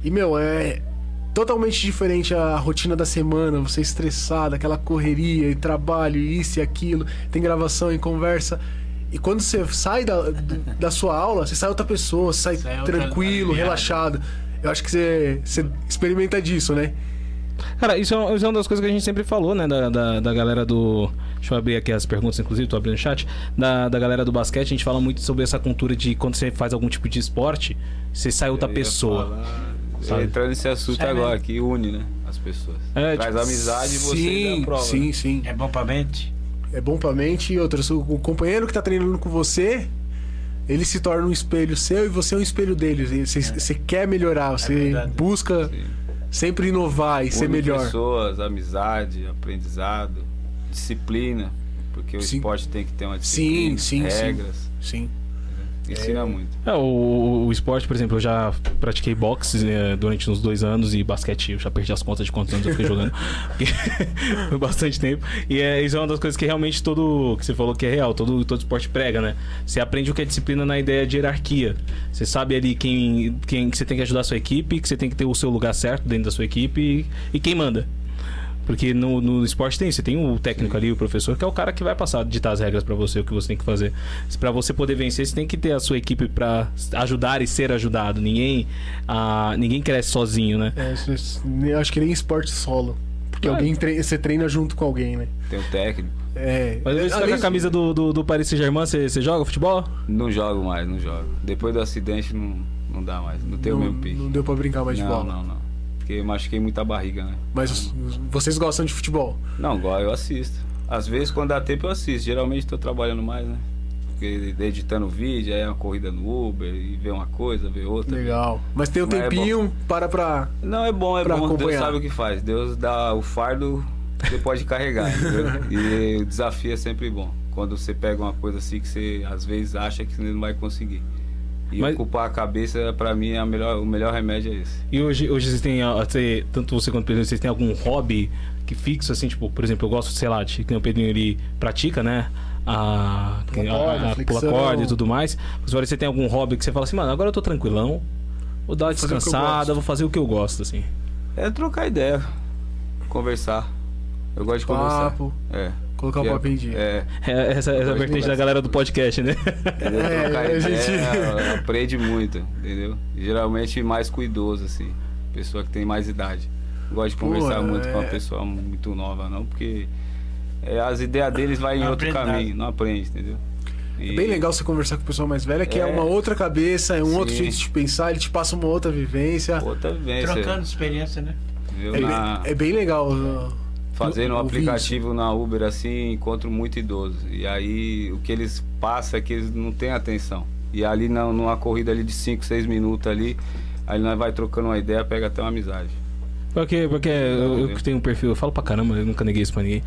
E, meu, é totalmente diferente a rotina da semana, você estressado, aquela correria e trabalho, isso e aquilo, tem gravação e conversa. E quando você sai da, da sua aula, você sai outra pessoa, você sai, Sai outra tranquilo, aliviado. relaxado. Eu acho que você, você experimenta disso, né? Cara, isso é, isso é uma das coisas que a gente sempre falou, né? Da, da, da galera do. Deixa eu abrir aqui as perguntas, inclusive, tô abrindo o chat. Da, da galera do basquete, a gente fala muito sobre essa cultura de quando você faz algum tipo de esporte, você sai outra pessoa. falar- sabe? Entrando nesse assunto Sério? agora, que une, né? As pessoas. É, Traz tipo, amizade e você sim, dá prova. sim, né? sim. É bom pra mente? É bom pra mente e outras. O o companheiro que tá treinando com você, ele se torna um espelho seu e você é um espelho dele. E Você, você quer melhorar, você verdade. busca Sim. Sempre inovar e ser Une melhor. pessoas, amizade, aprendizado, disciplina. Porque o Sim. esporte tem que ter uma Sim, disciplina, sim, sim. regras. Sim. Ensina muito. É, o, o esporte, por exemplo, eu já pratiquei boxe é, durante uns dois anos e basquete, eu já perdi as contas de quantos anos eu fiquei jogando. Foi bastante tempo. E é, isso é uma das coisas que realmente todo. que você falou que é real, todo, todo esporte prega, né? Você aprende o que é disciplina na ideia de hierarquia. Você sabe ali quem, quem que você tem que ajudar a sua equipe, que você tem que ter o seu lugar certo dentro da sua equipe e, e quem manda. Porque no, no esporte tem, você tem o técnico ali, o professor, que é o cara que vai passar, ditar as regras pra você, o que você tem que fazer. Pra você poder vencer, você tem que ter a sua equipe pra ajudar e ser ajudado. Ninguém, ah, ninguém cresce sozinho, né? É, acho que nem esporte solo. Porque Ah. alguém tre- você treina junto com alguém, né? Tem o técnico. É. Mas vezes você tá com a camisa do, do, do Paris Saint-Germain, você, você joga futebol? Não jogo mais, não jogo. Depois do acidente não, não dá mais. Não tem o não, mesmo pique. não deu pra brincar mais de não, bola. não, não. Porque eu machuquei muita barriga, né? Mas vocês gostam de futebol? Não, igual eu assisto. Às vezes quando dá tempo eu assisto. Geralmente tô trabalhando mais, né? Porque editando vídeo, aí é uma corrida no Uber, e vê uma coisa, vê outra. Legal. Mas tem um Mas é tempinho, para pra. Não, é bom, é bom. Deus acompanhar. sabe o que faz. Deus dá o fardo você pode carregar, entendeu? E o desafio é sempre bom. Quando você pega uma coisa assim que você às vezes acha que você não vai conseguir. E Mas- ocupar a cabeça, pra mim, é a melhor, o melhor remédio é esse. E hoje, hoje vocês têm, você- tanto você quanto o Pedrinho, vocês têm algum hobby que fixo, assim, tipo, por exemplo, eu gosto, sei lá, de que o Pedrinho ele pratica, né? A, Pula a- corda, a- pula corda e tudo mais. Mas agora você tem algum hobby que você fala assim, mano, agora eu tô tranquilão, vou dar uma descansada, vou fazer o que eu gosto, assim. É trocar ideia, conversar. Eu gosto de Papo. conversar. É. Colocar o é- papo em dia. É, É essa, essa vertente da conversar. galera do podcast, né? É, a gente- aprende muito, entendeu? Geralmente mais cuidoso, assim. Pessoa que tem mais idade. Não Gosto de Pô, conversar muito com uma é. pessoa muito nova, não, porque é, as ideias deles vai em Não outro caminho, nada. não aprende, entendeu? E- É bem legal você conversar com pessoa mais velha, que é, É. uma outra cabeça, é um outro Sim. jeito de pensar, ele te passa uma outra vivência. Outra vivência. Trocando experiência, né? É, Na- bem, é bem legal. uh, Fazendo um aplicativo na Uber assim, encontro muito idoso. E aí o que eles passam é que eles não têm atenção. E ali na- numa corrida ali de 5, 6 minutos ali, aí nós vai trocando uma ideia, pega até uma amizade. Porque, porque eu, eu que tenho um perfil, eu falo pra caramba, eu nunca neguei isso pra ninguém.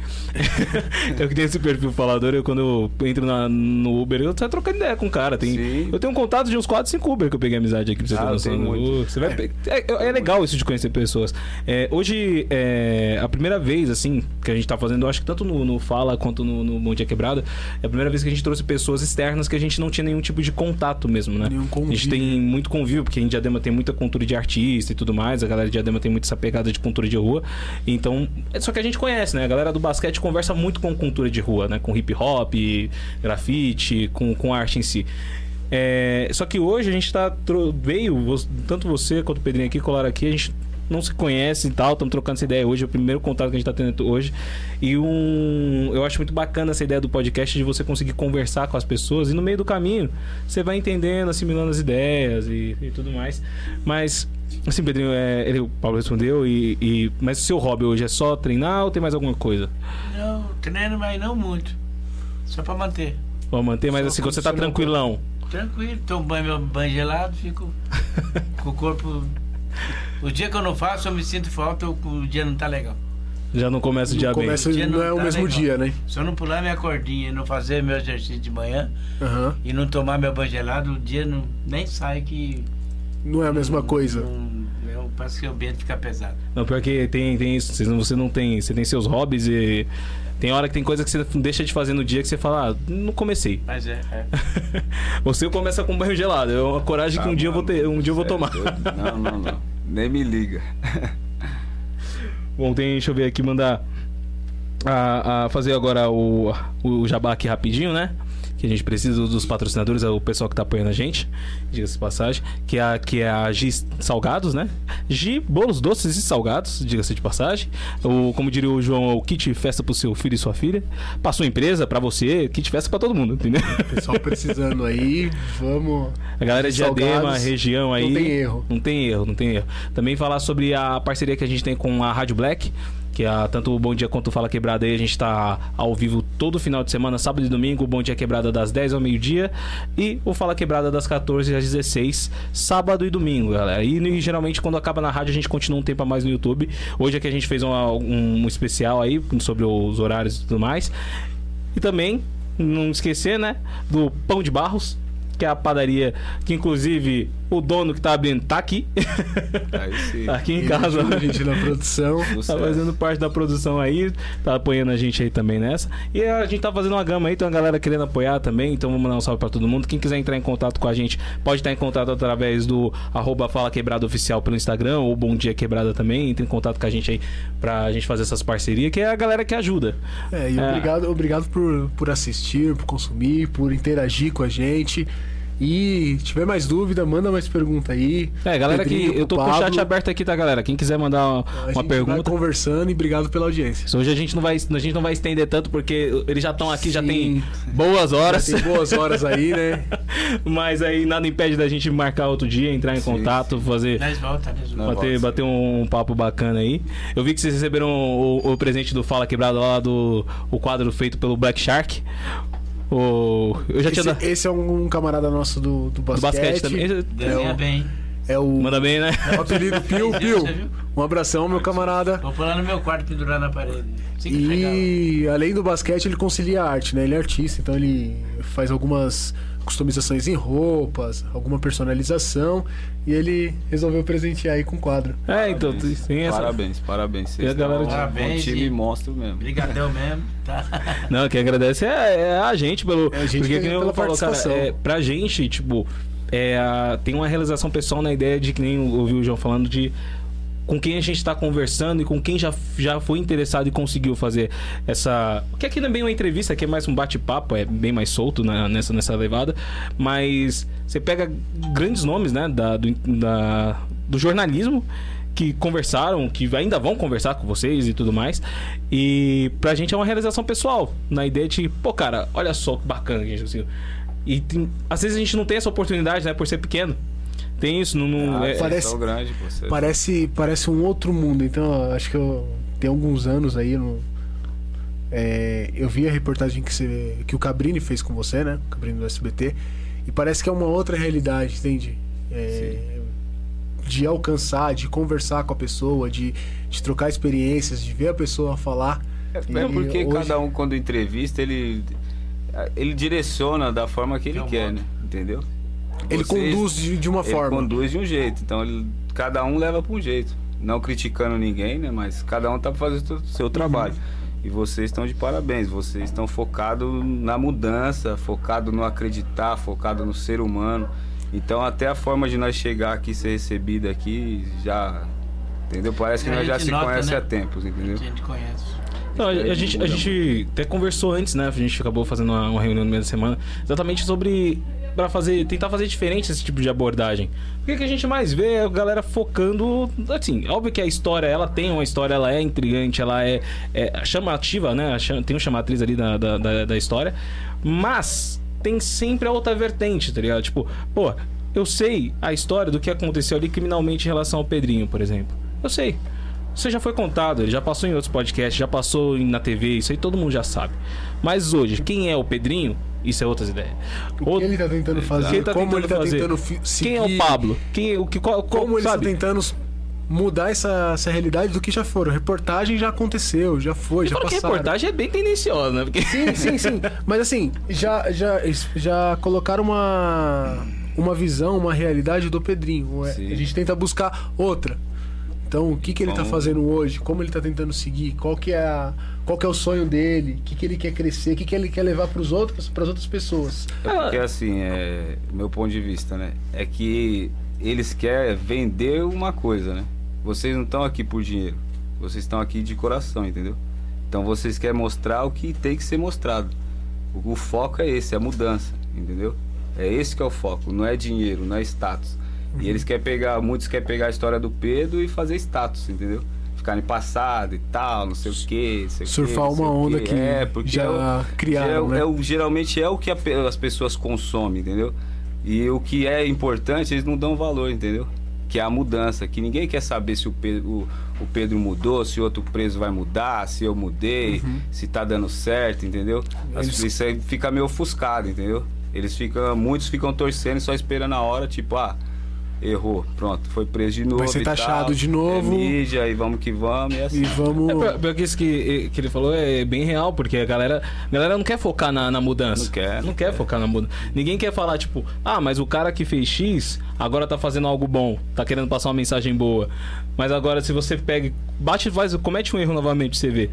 eu que tenho esse perfil falador, eu quando eu entro na- no Uber, eu saio trocando ideia com o cara. Tem, Sim. eu tenho um contato de uns 4, 5 Uber que eu peguei amizade aqui pra você Ah, ter noção. Você vai pe- é, é legal isso de conhecer pessoas. É, hoje, é, a primeira vez, assim, que a gente tá fazendo, eu acho que tanto no, no Fala quanto no, no Bom Dia Quebrada, é a primeira vez que a gente trouxe pessoas externas que a gente não tinha nenhum tipo de contato mesmo, né? Nenhum a gente tem muito convívio, porque em Diadema tem muita cultura de artista e tudo mais, a galera de Diadema tem muito essa pegada de cultura de rua. Então, é só que a gente conhece, né? A galera do basquete conversa muito com cultura de rua, né? Com hip hop, grafite, com, com arte em si. É, só que hoje a gente tá. Veio, tanto você quanto o Pedrinho aqui, colaram aqui, a gente não se conhece e tal, estamos trocando essa ideia hoje, é o primeiro contato que a gente tá tendo hoje. E um. Eu acho muito bacana essa ideia do podcast de você conseguir conversar com as pessoas e no meio do caminho você vai entendendo, assimilando as ideias e, e tudo mais. Mas. Assim, Pedrinho, é, ele, o Paulo respondeu, e, e- mas o seu hobby hoje é só treinar ou tem mais alguma coisa? Não, treino, mas não muito. Só pra manter. Pra manter, mas Só assim, quando você tá o tranquilão. Tranquilo, tomo banho, meu banho gelado, fico com o corpo. O dia que eu não faço, eu me sinto falta, o o dia não tá legal. Já não começa o dia Não, bem. começa, Dia não não é o tá mesmo legal. dia, né? Se eu não pular minha cordinha e não fazer meu exercício de manhã Aham. e não tomar meu banho gelado, o dia não, nem sai que. Não é a mesma coisa. Não, eu, parece que o ambiente fica pesado. Não, pior que tem, tem isso. Você não, você não tem. Você tem seus hobbies e. Tem hora que tem coisa que você deixa de fazer no dia que você fala, ah, não comecei. Mas é, é. Você começa com banho gelado. É uma coragem que um Ah, dia eu vou mano, ter, um dia eu vou é tomar. Não, não, não. Nem me liga. Bom, tem, deixa eu ver aqui, mandar a, a fazer agora o, o jabá aqui rapidinho, né? Que a gente precisa dos patrocinadores, é o pessoal que tá apoiando a gente, diga-se de passagem, que é, a, que é a Gi Salgados, né? Gi Bolos Doces e Salgados, diga-se de passagem. O, como diria o João, é o kit festa pro seu filho e sua filha. Pra sua empresa, pra você, kit festa pra todo mundo, entendeu? Pessoal precisando aí, vamos. A galera de Diadema, Salgados, região aí. Não tem erro. Não tem erro, não tem erro. Também falar sobre a parceria que a gente tem com a Rádio Black, que é tanto o Bom Dia quanto o Fala Quebrada aí, a gente tá ao vivo todo final de semana, sábado e domingo, o Bom Dia Quebrada das 10 ao meio-dia e o Fala Quebrada das 14 às 16, sábado e domingo, galera. E, e geralmente quando acaba na rádio a gente continua um tempo a mais no YouTube. Hoje é que a gente fez uma- um, especial aí sobre os horários e tudo mais. E também, não esquecer, né, do Pão de Barros, que é a padaria que inclusive o dono que tá abrindo tá aqui. Aí. Tá aqui em casa. a gente na produção. Tá fazendo parte da produção aí, tá apoiando a gente aí também nessa. E a gente tá fazendo uma gama aí, tem uma galera querendo apoiar também, então vamos mandar um salve pra todo mundo. Quem quiser entrar em contato com a gente, pode estar em contato através do arroba Fala Quebrada Oficial pelo Instagram, ou Bom Dia Quebrada também. Entre em contato com a gente aí pra gente fazer essas parcerias, que é a galera que ajuda. É, e É. obrigado, obrigado por, por assistir, por consumir, por interagir com a gente. E se tiver mais dúvida, manda mais pergunta aí. É, galera que eu tô com o chat aberto aqui, tá, galera? Quem quiser mandar uma, A uma pergunta. conversando e obrigado pela audiência. Hoje a gente não vai, a gente não vai estender tanto porque eles já estão aqui, já Sim. tem boas horas. Já tem boas horas aí, né? Mas aí nada impede da gente marcar outro dia, entrar em Sim, contato, fazer. Nós volta, nós Não. volta. Bater, volta, bater um, papo bacana aí. Eu vi que vocês receberam o, o presente do Fala Quebrado lá do o quadro feito pelo Black Shark. O, eu já tinha Esse, dado. esse é um camarada nosso do, do basquete. Do basquete também. Desenha É o- bem. É o, Manda bem, né? é o apelido Pio Pio. Um abração, meu camarada. Vou pôr lá no meu quarto pendurar na parede. Assim. E além do basquete, ele concilia a arte, né? Ele é artista, então ele faz algumas customizações em roupas, alguma personalização, e ele resolveu presentear aí com o quadro. É, então, Parabéns. tem essa. Parabéns, parabéns. E a galera de- estão um Parabéns, time e- monstro mesmo. Brigadão mesmo, tá? Não, quem agradece é, é a gente pelo. É a gente porque que- que eu falo, cara, é, pra gente, tipo, é, tem uma realização pessoal na ideia de que nem eu ouvi o João falando de com quem a gente tá conversando e com quem já, já foi interessado e conseguiu fazer essa. Que aqui não é bem uma entrevista, aqui é mais um bate-papo, é bem mais solto nessa, nessa levada. Mas você pega grandes nomes, né, da, do, da- do jornalismo que conversaram, que ainda vão conversar com vocês e tudo mais. E pra gente é uma realização pessoal, na ideia de, pô, cara, olha só que bacana gente conseguiu. E tem- às vezes a gente não tem essa oportunidade, né, por ser pequeno. Tem isso, não. não- Ah, é- parece- são grande, você. Parece, parece um outro mundo. Então, acho que eu tem alguns anos aí. No, é, eu vi a reportagem que, você, que o Cabrini fez com você, né? O Cabrini do SBT. E parece que é uma outra realidade, entende? É, de alcançar, de conversar com a pessoa, de, de trocar experiências, de ver a pessoa falar. É E porque hoje- cada um, quando entrevista, ele, ele direciona da forma que ele É um quer, modo. né? Entendeu? Ele Vocês- conduz de, de uma ele forma. conduz de um jeito. Então, ele- cada um leva para um jeito. Não criticando ninguém, né? Mas cada um tá fazendo o seu trabalho. E vocês estão de parabéns. Vocês estão focados na mudança, focado no acreditar, focado no ser humano. Então, até a forma de nós chegar aqui, ser recebido aqui, já. Entendeu? Parece que nós já se nota, conhece né? há tempos, entendeu? A gente conhece. Não, a, a gente, a gente até conversou antes, né? A gente acabou fazendo uma, uma reunião no meio da semana, exatamente sobre para fazer, tentar fazer diferente esse tipo de abordagem. O que a gente mais vê é a galera focando, assim, óbvio que a história, ela tem uma história, ela é intrigante, ela é, é chamativa, né? Tem um chamatriz ali da, da, da, da história, mas tem sempre a outra vertente, tá ligado? Tipo, pô, eu sei a história do que aconteceu ali criminalmente em relação ao Pedrinho, por exemplo. Eu sei. Isso já foi contado, ele já passou em outros podcasts, já passou na TV, isso aí todo mundo já sabe. Mas hoje, quem é o Pedrinho? Isso é outras ideias. O que Outro- ele tá tentando fazer, Quem tá como tentando ele tá fazer? tentando seguir, Quem é o Pablo? Quem, o que, qual, qual- Como ele sabe? tá tentando mudar essa, essa realidade do que já foram. Reportagem já aconteceu, já foi, Eu já falo que reportagem é bem tendenciosa, né? Porque... Sim, sim, sim. Mas assim, já, já, já colocaram uma, uma visão, uma realidade do Pedrinho. É, Sim. A gente tenta buscar outra. Então, o que, que ele tá Como- fazendo hoje? Como ele tá tentando seguir? Qual que é, a, qual que é o sonho dele? O que, que ele quer crescer? O que, que ele quer levar para outros, as outras pessoas? É porque assim, é, meu ponto de vista, né? É que eles querem vender uma coisa, né? Vocês não estão aqui por dinheiro. Vocês estão aqui de coração, entendeu? Então vocês querem mostrar o que tem que ser mostrado. O, o foco é esse, é a mudança, entendeu? É esse que é o foco, não é dinheiro, não é status. Uhum. E eles querem pegar, muitos querem pegar a história do Pedro e fazer status, entendeu? Ficar em passado e tal, não sei o quê. sei quê, Surfar sei uma onda quê. que é, porque já é o- criaram, o- né? é o- geralmente é o que a as pessoas consomem, entendeu? E o que é importante, eles não dão valor, entendeu? Que é a mudança, que ninguém quer saber se o Pedro, o, o Pedro mudou, se outro preso vai mudar, se eu mudei, se tá dando certo, entendeu? As, Eles- Isso aí fica meio ofuscado, entendeu? Eles ficam, muitos ficam torcendo e só esperando a hora, tipo, ah, errou, pronto, foi preso de novo. ser e taxado tal, de novo. É mídia, e vamos que vamos, e é assim. E vamos. É, pior- que isso que, que ele falou é bem real, porque a galera, a galera não quer focar na, na mudança. Não quer, Não não quer quer. focar na mudança. Ninguém quer falar, tipo, ah, mas o cara que fez X agora tá fazendo algo bom, tá querendo passar uma mensagem boa. Mas agora, se você pega, bate, faz, comete um erro novamente, você vê.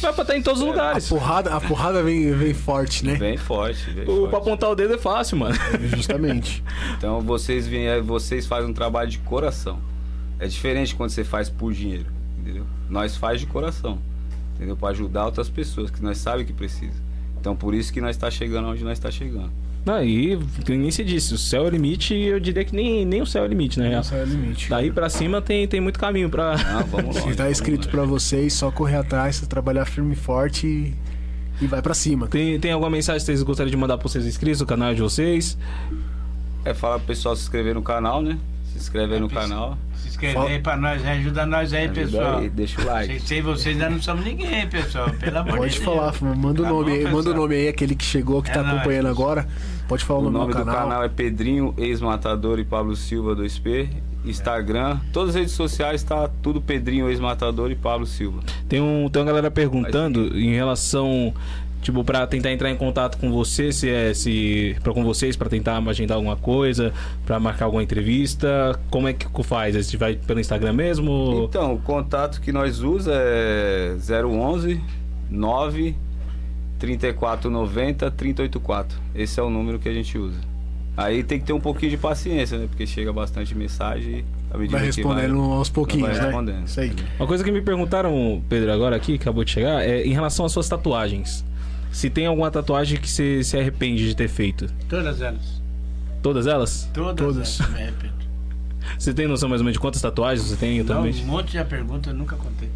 Vai pra estar em todos os A lugares. porrada, a porrada vem, vem forte, né? Bem forte, bem O, forte. pra apontar o dedo é fácil, mano. Justamente. Então vocês vêm, vocês fazem um trabalho de coração. É diferente quando você faz por dinheiro, entendeu? Nós faz de coração, entendeu? Para ajudar outras pessoas que nós sabemos que precisa. Então por isso que nós está chegando onde nós está chegando. Não, e que nem se disse, o céu é o limite, eu diria que nem, nem o céu é o limite, na real. Esse é o limite. Daí pra cima tem, tem muito caminho pra. Ah, vamos lá. Se tá escrito pra vocês, só correr atrás, trabalhar firme e forte e, e vai pra cima. Tem, tem alguma mensagem que vocês gostariam de mandar pros seus inscritos no canal de vocês? É falar pro pessoal se inscrever no canal, né? Se inscreve aí no canal. Se inscrever Fala- aí pra nós, ajuda nós aí, Ajuda pessoal. aí, deixa o like. Sem, sem vocês nós não somos ninguém, pessoal. Pelo amor Pode de falar, Deus. manda o Tá nome bom, aí, manda o nome aí, aquele que chegou, que É tá nóis. acompanhando agora. Pode falar o O nome, nome do do canal. canal é Pedrinho Ex-Matador e Pablo Silva 2P. Instagram, todas as redes sociais tá tudo Pedrinho Ex-Matador e Pablo Silva. Tem, um, tem uma galera perguntando em relação. Tipo, pra tentar entrar em contato com você, se é se pra, com vocês, pra tentar agendar alguma coisa, pra marcar alguma entrevista, como é que faz? A gente vai pelo Instagram mesmo? Então, o contato que nós usa é 011 9 3490 384. Esse é o número que a gente usa. Aí tem que ter um pouquinho de paciência, né? Porque chega bastante mensagem e Vai que respondendo aos pouquinhos, vai né? respondendo. Isso aí. Uma coisa que me perguntaram, Pedro, agora aqui, que acabou de chegar, é em relação às suas tatuagens. Se tem alguma tatuagem que você se arrepende de ter feito? Todas elas. Todas elas? Todas, Todas. elas, me arrependo. Você tem noção mais ou menos de quantas tatuagens você tem Não, atualmente? um monte de pergunta eu nunca contei.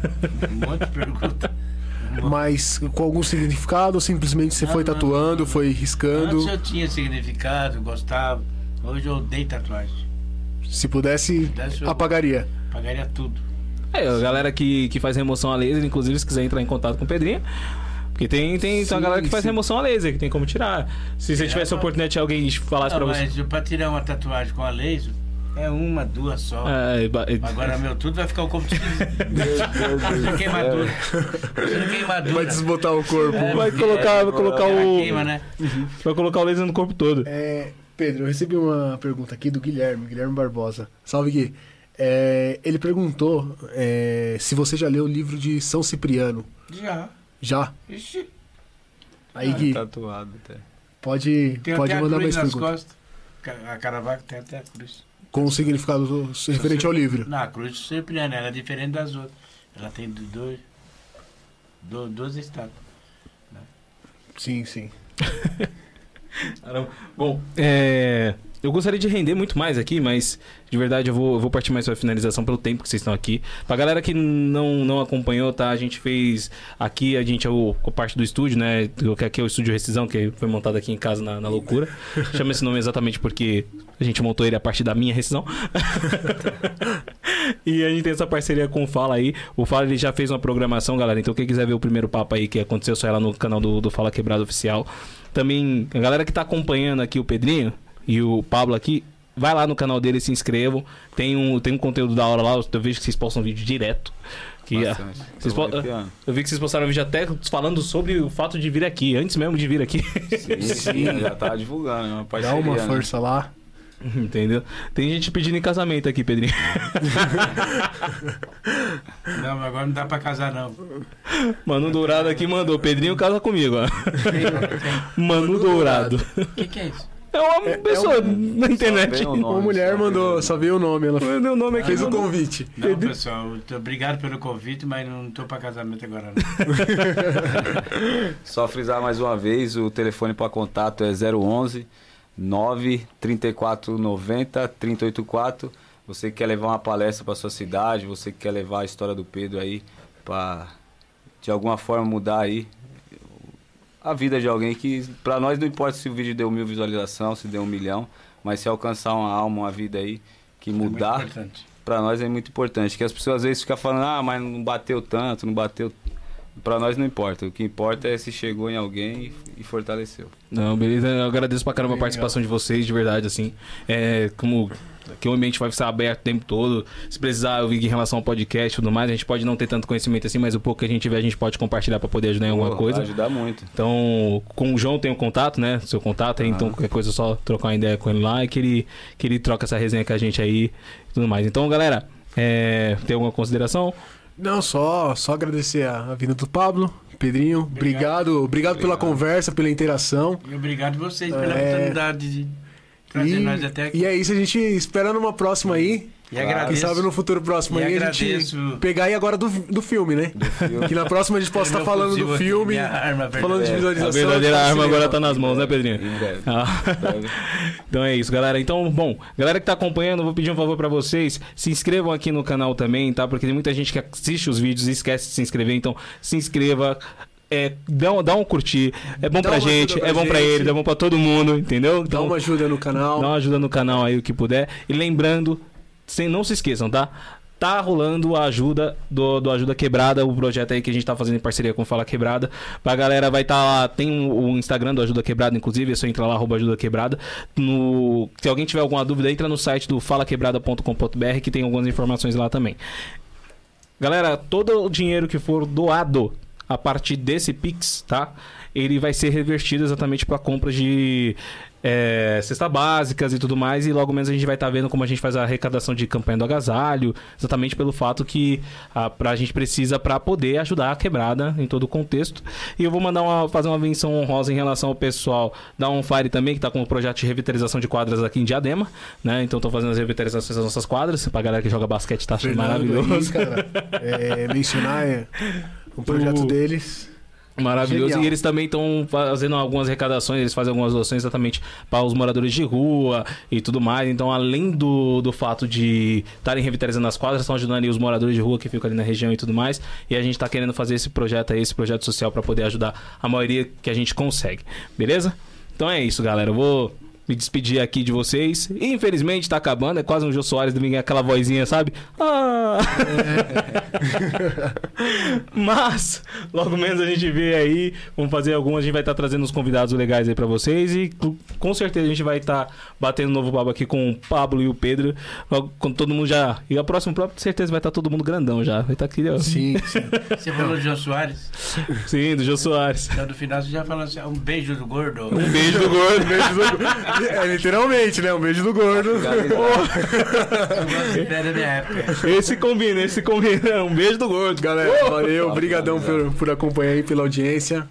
um monte de pergunta. Mas com algum significado ou simplesmente você Não, foi não, tatuando, não. foi riscando? Antes eu tinha significado, gostava. Hoje eu odeio tatuagem. Se pudesse, Pudesse, eu- apagaria. Pagaria tudo. É, a galera que, que faz remoção a laser, inclusive, se quiser entrar em contato com o Pedrinho. Porque tem, tem, Sim, galera que faz sim. remoção a laser, que tem como tirar. Se você É, tivesse a oportunidade de alguém falasse Não, pra você. mas pra tirar uma tatuagem com a laser, é uma, duas só. É, ba- Agora meu tudo vai ficar o corpo de queimadura. Fazendo queimadura. Vai desbotar o corpo. É, vai colocar, vai colocar o. queima, né? Vai colocar o laser no corpo todo. É, Pedro, eu recebi uma pergunta aqui do Guilherme, Guilherme Barbosa. Salve, Gui. É, ele perguntou é, se você já leu o livro de São Cipriano. Já. Já? Ixi. Aí, Gui, Tatuado até. pode, Tem pode até a mandar mais perguntas. costas. A Caravaca tem até a cruz. Com o significado do- referente ao livro. Não, a cruz de Cipriano, ela é diferente das outras. Ela tem do- dois, do, duas estátuas. Sim, sim. Caramba. Bom, é, eu gostaria de render muito mais aqui, mas de verdade eu vou, eu vou partir mais para a finalização pelo tempo que vocês estão aqui. Pra galera que não, não acompanhou, tá? A gente fez aqui, a gente é o, a parte do estúdio, né? Que aqui é o estúdio Rescisão, que foi montado aqui em casa na, na loucura. Chama esse nome exatamente porque a gente montou ele a partir da minha rescisão. e a gente tem essa parceria com o Fala aí. O Fala ele já fez uma programação, galera. Então quem quiser ver o primeiro papo aí que aconteceu só lá no canal do, do Fala Quebrado Oficial. Também, a galera que tá acompanhando aqui o Pedrinho e o Pablo aqui, vai lá no canal dele, se inscrevam. Tem um, tem um conteúdo da hora lá, eu vejo que vocês postam vídeo direto. Que, ah, po- eu vi que vocês postaram um vídeo até falando sobre o fato de vir aqui, antes mesmo de vir aqui. Sim, sim, já tá divulgando, é uma Dá parceria. uma né? força lá. Entendeu? Tem gente pedindo em casamento aqui, Pedrinho. Não, mas agora não dá pra casar, não. Mano Dourado aqui mandou. Pedrinho casa comigo, ó. Mano Dourado. O que, que é isso? É uma pessoa na internet. vem o nome. Uma mulher mandou, só veio o nome, ela Meu nome aqui fez o mandou- convite. Não, pessoal, obrigado pelo convite, mas não tô pra casamento agora não. Só frisar mais uma vez, o telefone para contato é 011 934 90 384. Você que quer levar uma palestra para sua cidade, você que quer levar a história do Pedro aí para de alguma forma mudar aí a vida de alguém que para nós não importa se o vídeo deu mil visualizações, se deu um milhão, mas se alcançar uma alma, uma vida aí que É mudar, importante. Pra nós é muito importante. Que as pessoas às vezes ficam falando, ah, mas não bateu tanto, não bateu. Pra nós não importa. O que importa é se chegou em alguém e, fortaleceu. Não, beleza. Eu agradeço pra caramba a participação de vocês, de verdade, assim. É, como que o ambiente vai estar aberto o tempo todo. Se precisar ouvir em relação ao podcast e tudo mais, a gente pode não ter tanto conhecimento assim, mas o pouco que a gente tiver, a gente pode compartilhar pra poder ajudar em alguma coisa. Vai ajudar muito. Então, com o João tem o contato, né? Seu contato, aí, então qualquer coisa é só trocar uma ideia com ele lá e que ele, que ele troca essa resenha com a gente aí e tudo mais. Então, galera, é, tem alguma consideração? Não, só, só agradecer a, a vinda do Pablo, Pedrinho. Obrigado, obrigado, pela conversa, pela interação. E obrigado vocês pela É. oportunidade de trazer E, nós até aqui. e é isso, a gente espera numa próxima aí. E Quem agradeço. sabe no futuro próximo E aí a gente agradeço- pegar aí agora do, do filme, né? filme. Que na próxima a gente possa estar falando fuzil do filme, arma falando de visualização. A verdadeira de arma agora tá nas mãos, né, Pedrinho? Em breve. Ah. Então é isso, galera. Então, bom, galera que tá acompanhando, vou pedir um favor pra vocês, se inscrevam aqui no canal também, tá? Porque tem muita gente que assiste os vídeos e esquece de se inscrever, então se inscreva. É, dá, um- dá um curtir, é bom Dá pra gente, ajuda é pra bom pra gente. eles, é bom pra todo mundo, entendeu? Dá Então, uma ajuda no canal. dá uma ajuda no canal aí o que puder. E lembrando, sem, não se esqueçam, tá? Tá rolando a ajuda do, do Ajuda Quebrada, o projeto aí que a gente tá fazendo em parceria com Fala Quebrada. Pra galera vai estar lá, tem o, o Instagram do Ajuda Quebrada, inclusive, é só entrar lá, arroba Ajuda Quebrada. No, se alguém tiver alguma dúvida, entra no site do falaquebrada.com.br que tem algumas informações lá também. Galera, todo o dinheiro que for doado a partir desse Pix, tá? Ele vai ser revertido exatamente para compra de é, cesta básicas e tudo mais. E logo menos a gente vai estar vendo como a gente faz a arrecadação de campanha do agasalho, exatamente pelo fato que a, pra, a gente precisa para poder ajudar a quebrada em todo o contexto. E eu vou mandar uma, fazer uma menção honrosa em relação ao pessoal da On Fire também, que tá com o projeto de revitalização de quadras aqui em Diadema, né? Então tô fazendo as revitalizações das nossas quadras. Pra galera que joga basquete tá achando Fernando maravilhoso. aí, cara, é, mencionar é, um projeto O- deles. Maravilhoso. Genial. E eles também estão fazendo algumas arrecadações, eles fazem algumas doações exatamente para os moradores de rua e tudo mais. Então, além do, do fato de estarem revitalizando as quadras, estão ajudando os moradores de rua que ficam ali na região e tudo mais. E a gente está querendo fazer esse projeto aí, esse projeto social, para poder ajudar a maioria que a gente consegue. Beleza? Então é isso, galera. Eu vou me despedir aqui de vocês. Infelizmente tá acabando, é quase um Jô Soares domingo, aquela vozinha, sabe? Ah! Mas, logo menos a gente vê aí, vamos fazer algumas, a gente vai estar trazendo uns convidados legais aí pra vocês e com- certeza a gente vai estar batendo um novo papo aqui com o Pablo e o Pedro, com todo mundo já. E a próxima, com certeza vai estar todo mundo grandão já. Vai estar aqui, ó. Sim, sim. Você falou do João Soares, Sim, do Jô Soares. então no final você já falou assim, um beijo do gordo. Um beijo do gordo. Um beijo do... É, literalmente, né? Um beijo do gordo. Esse combina, esse combina. Um beijo do gordo. Galera, valeu. Obrigadão por, por acompanhar aí, pela audiência.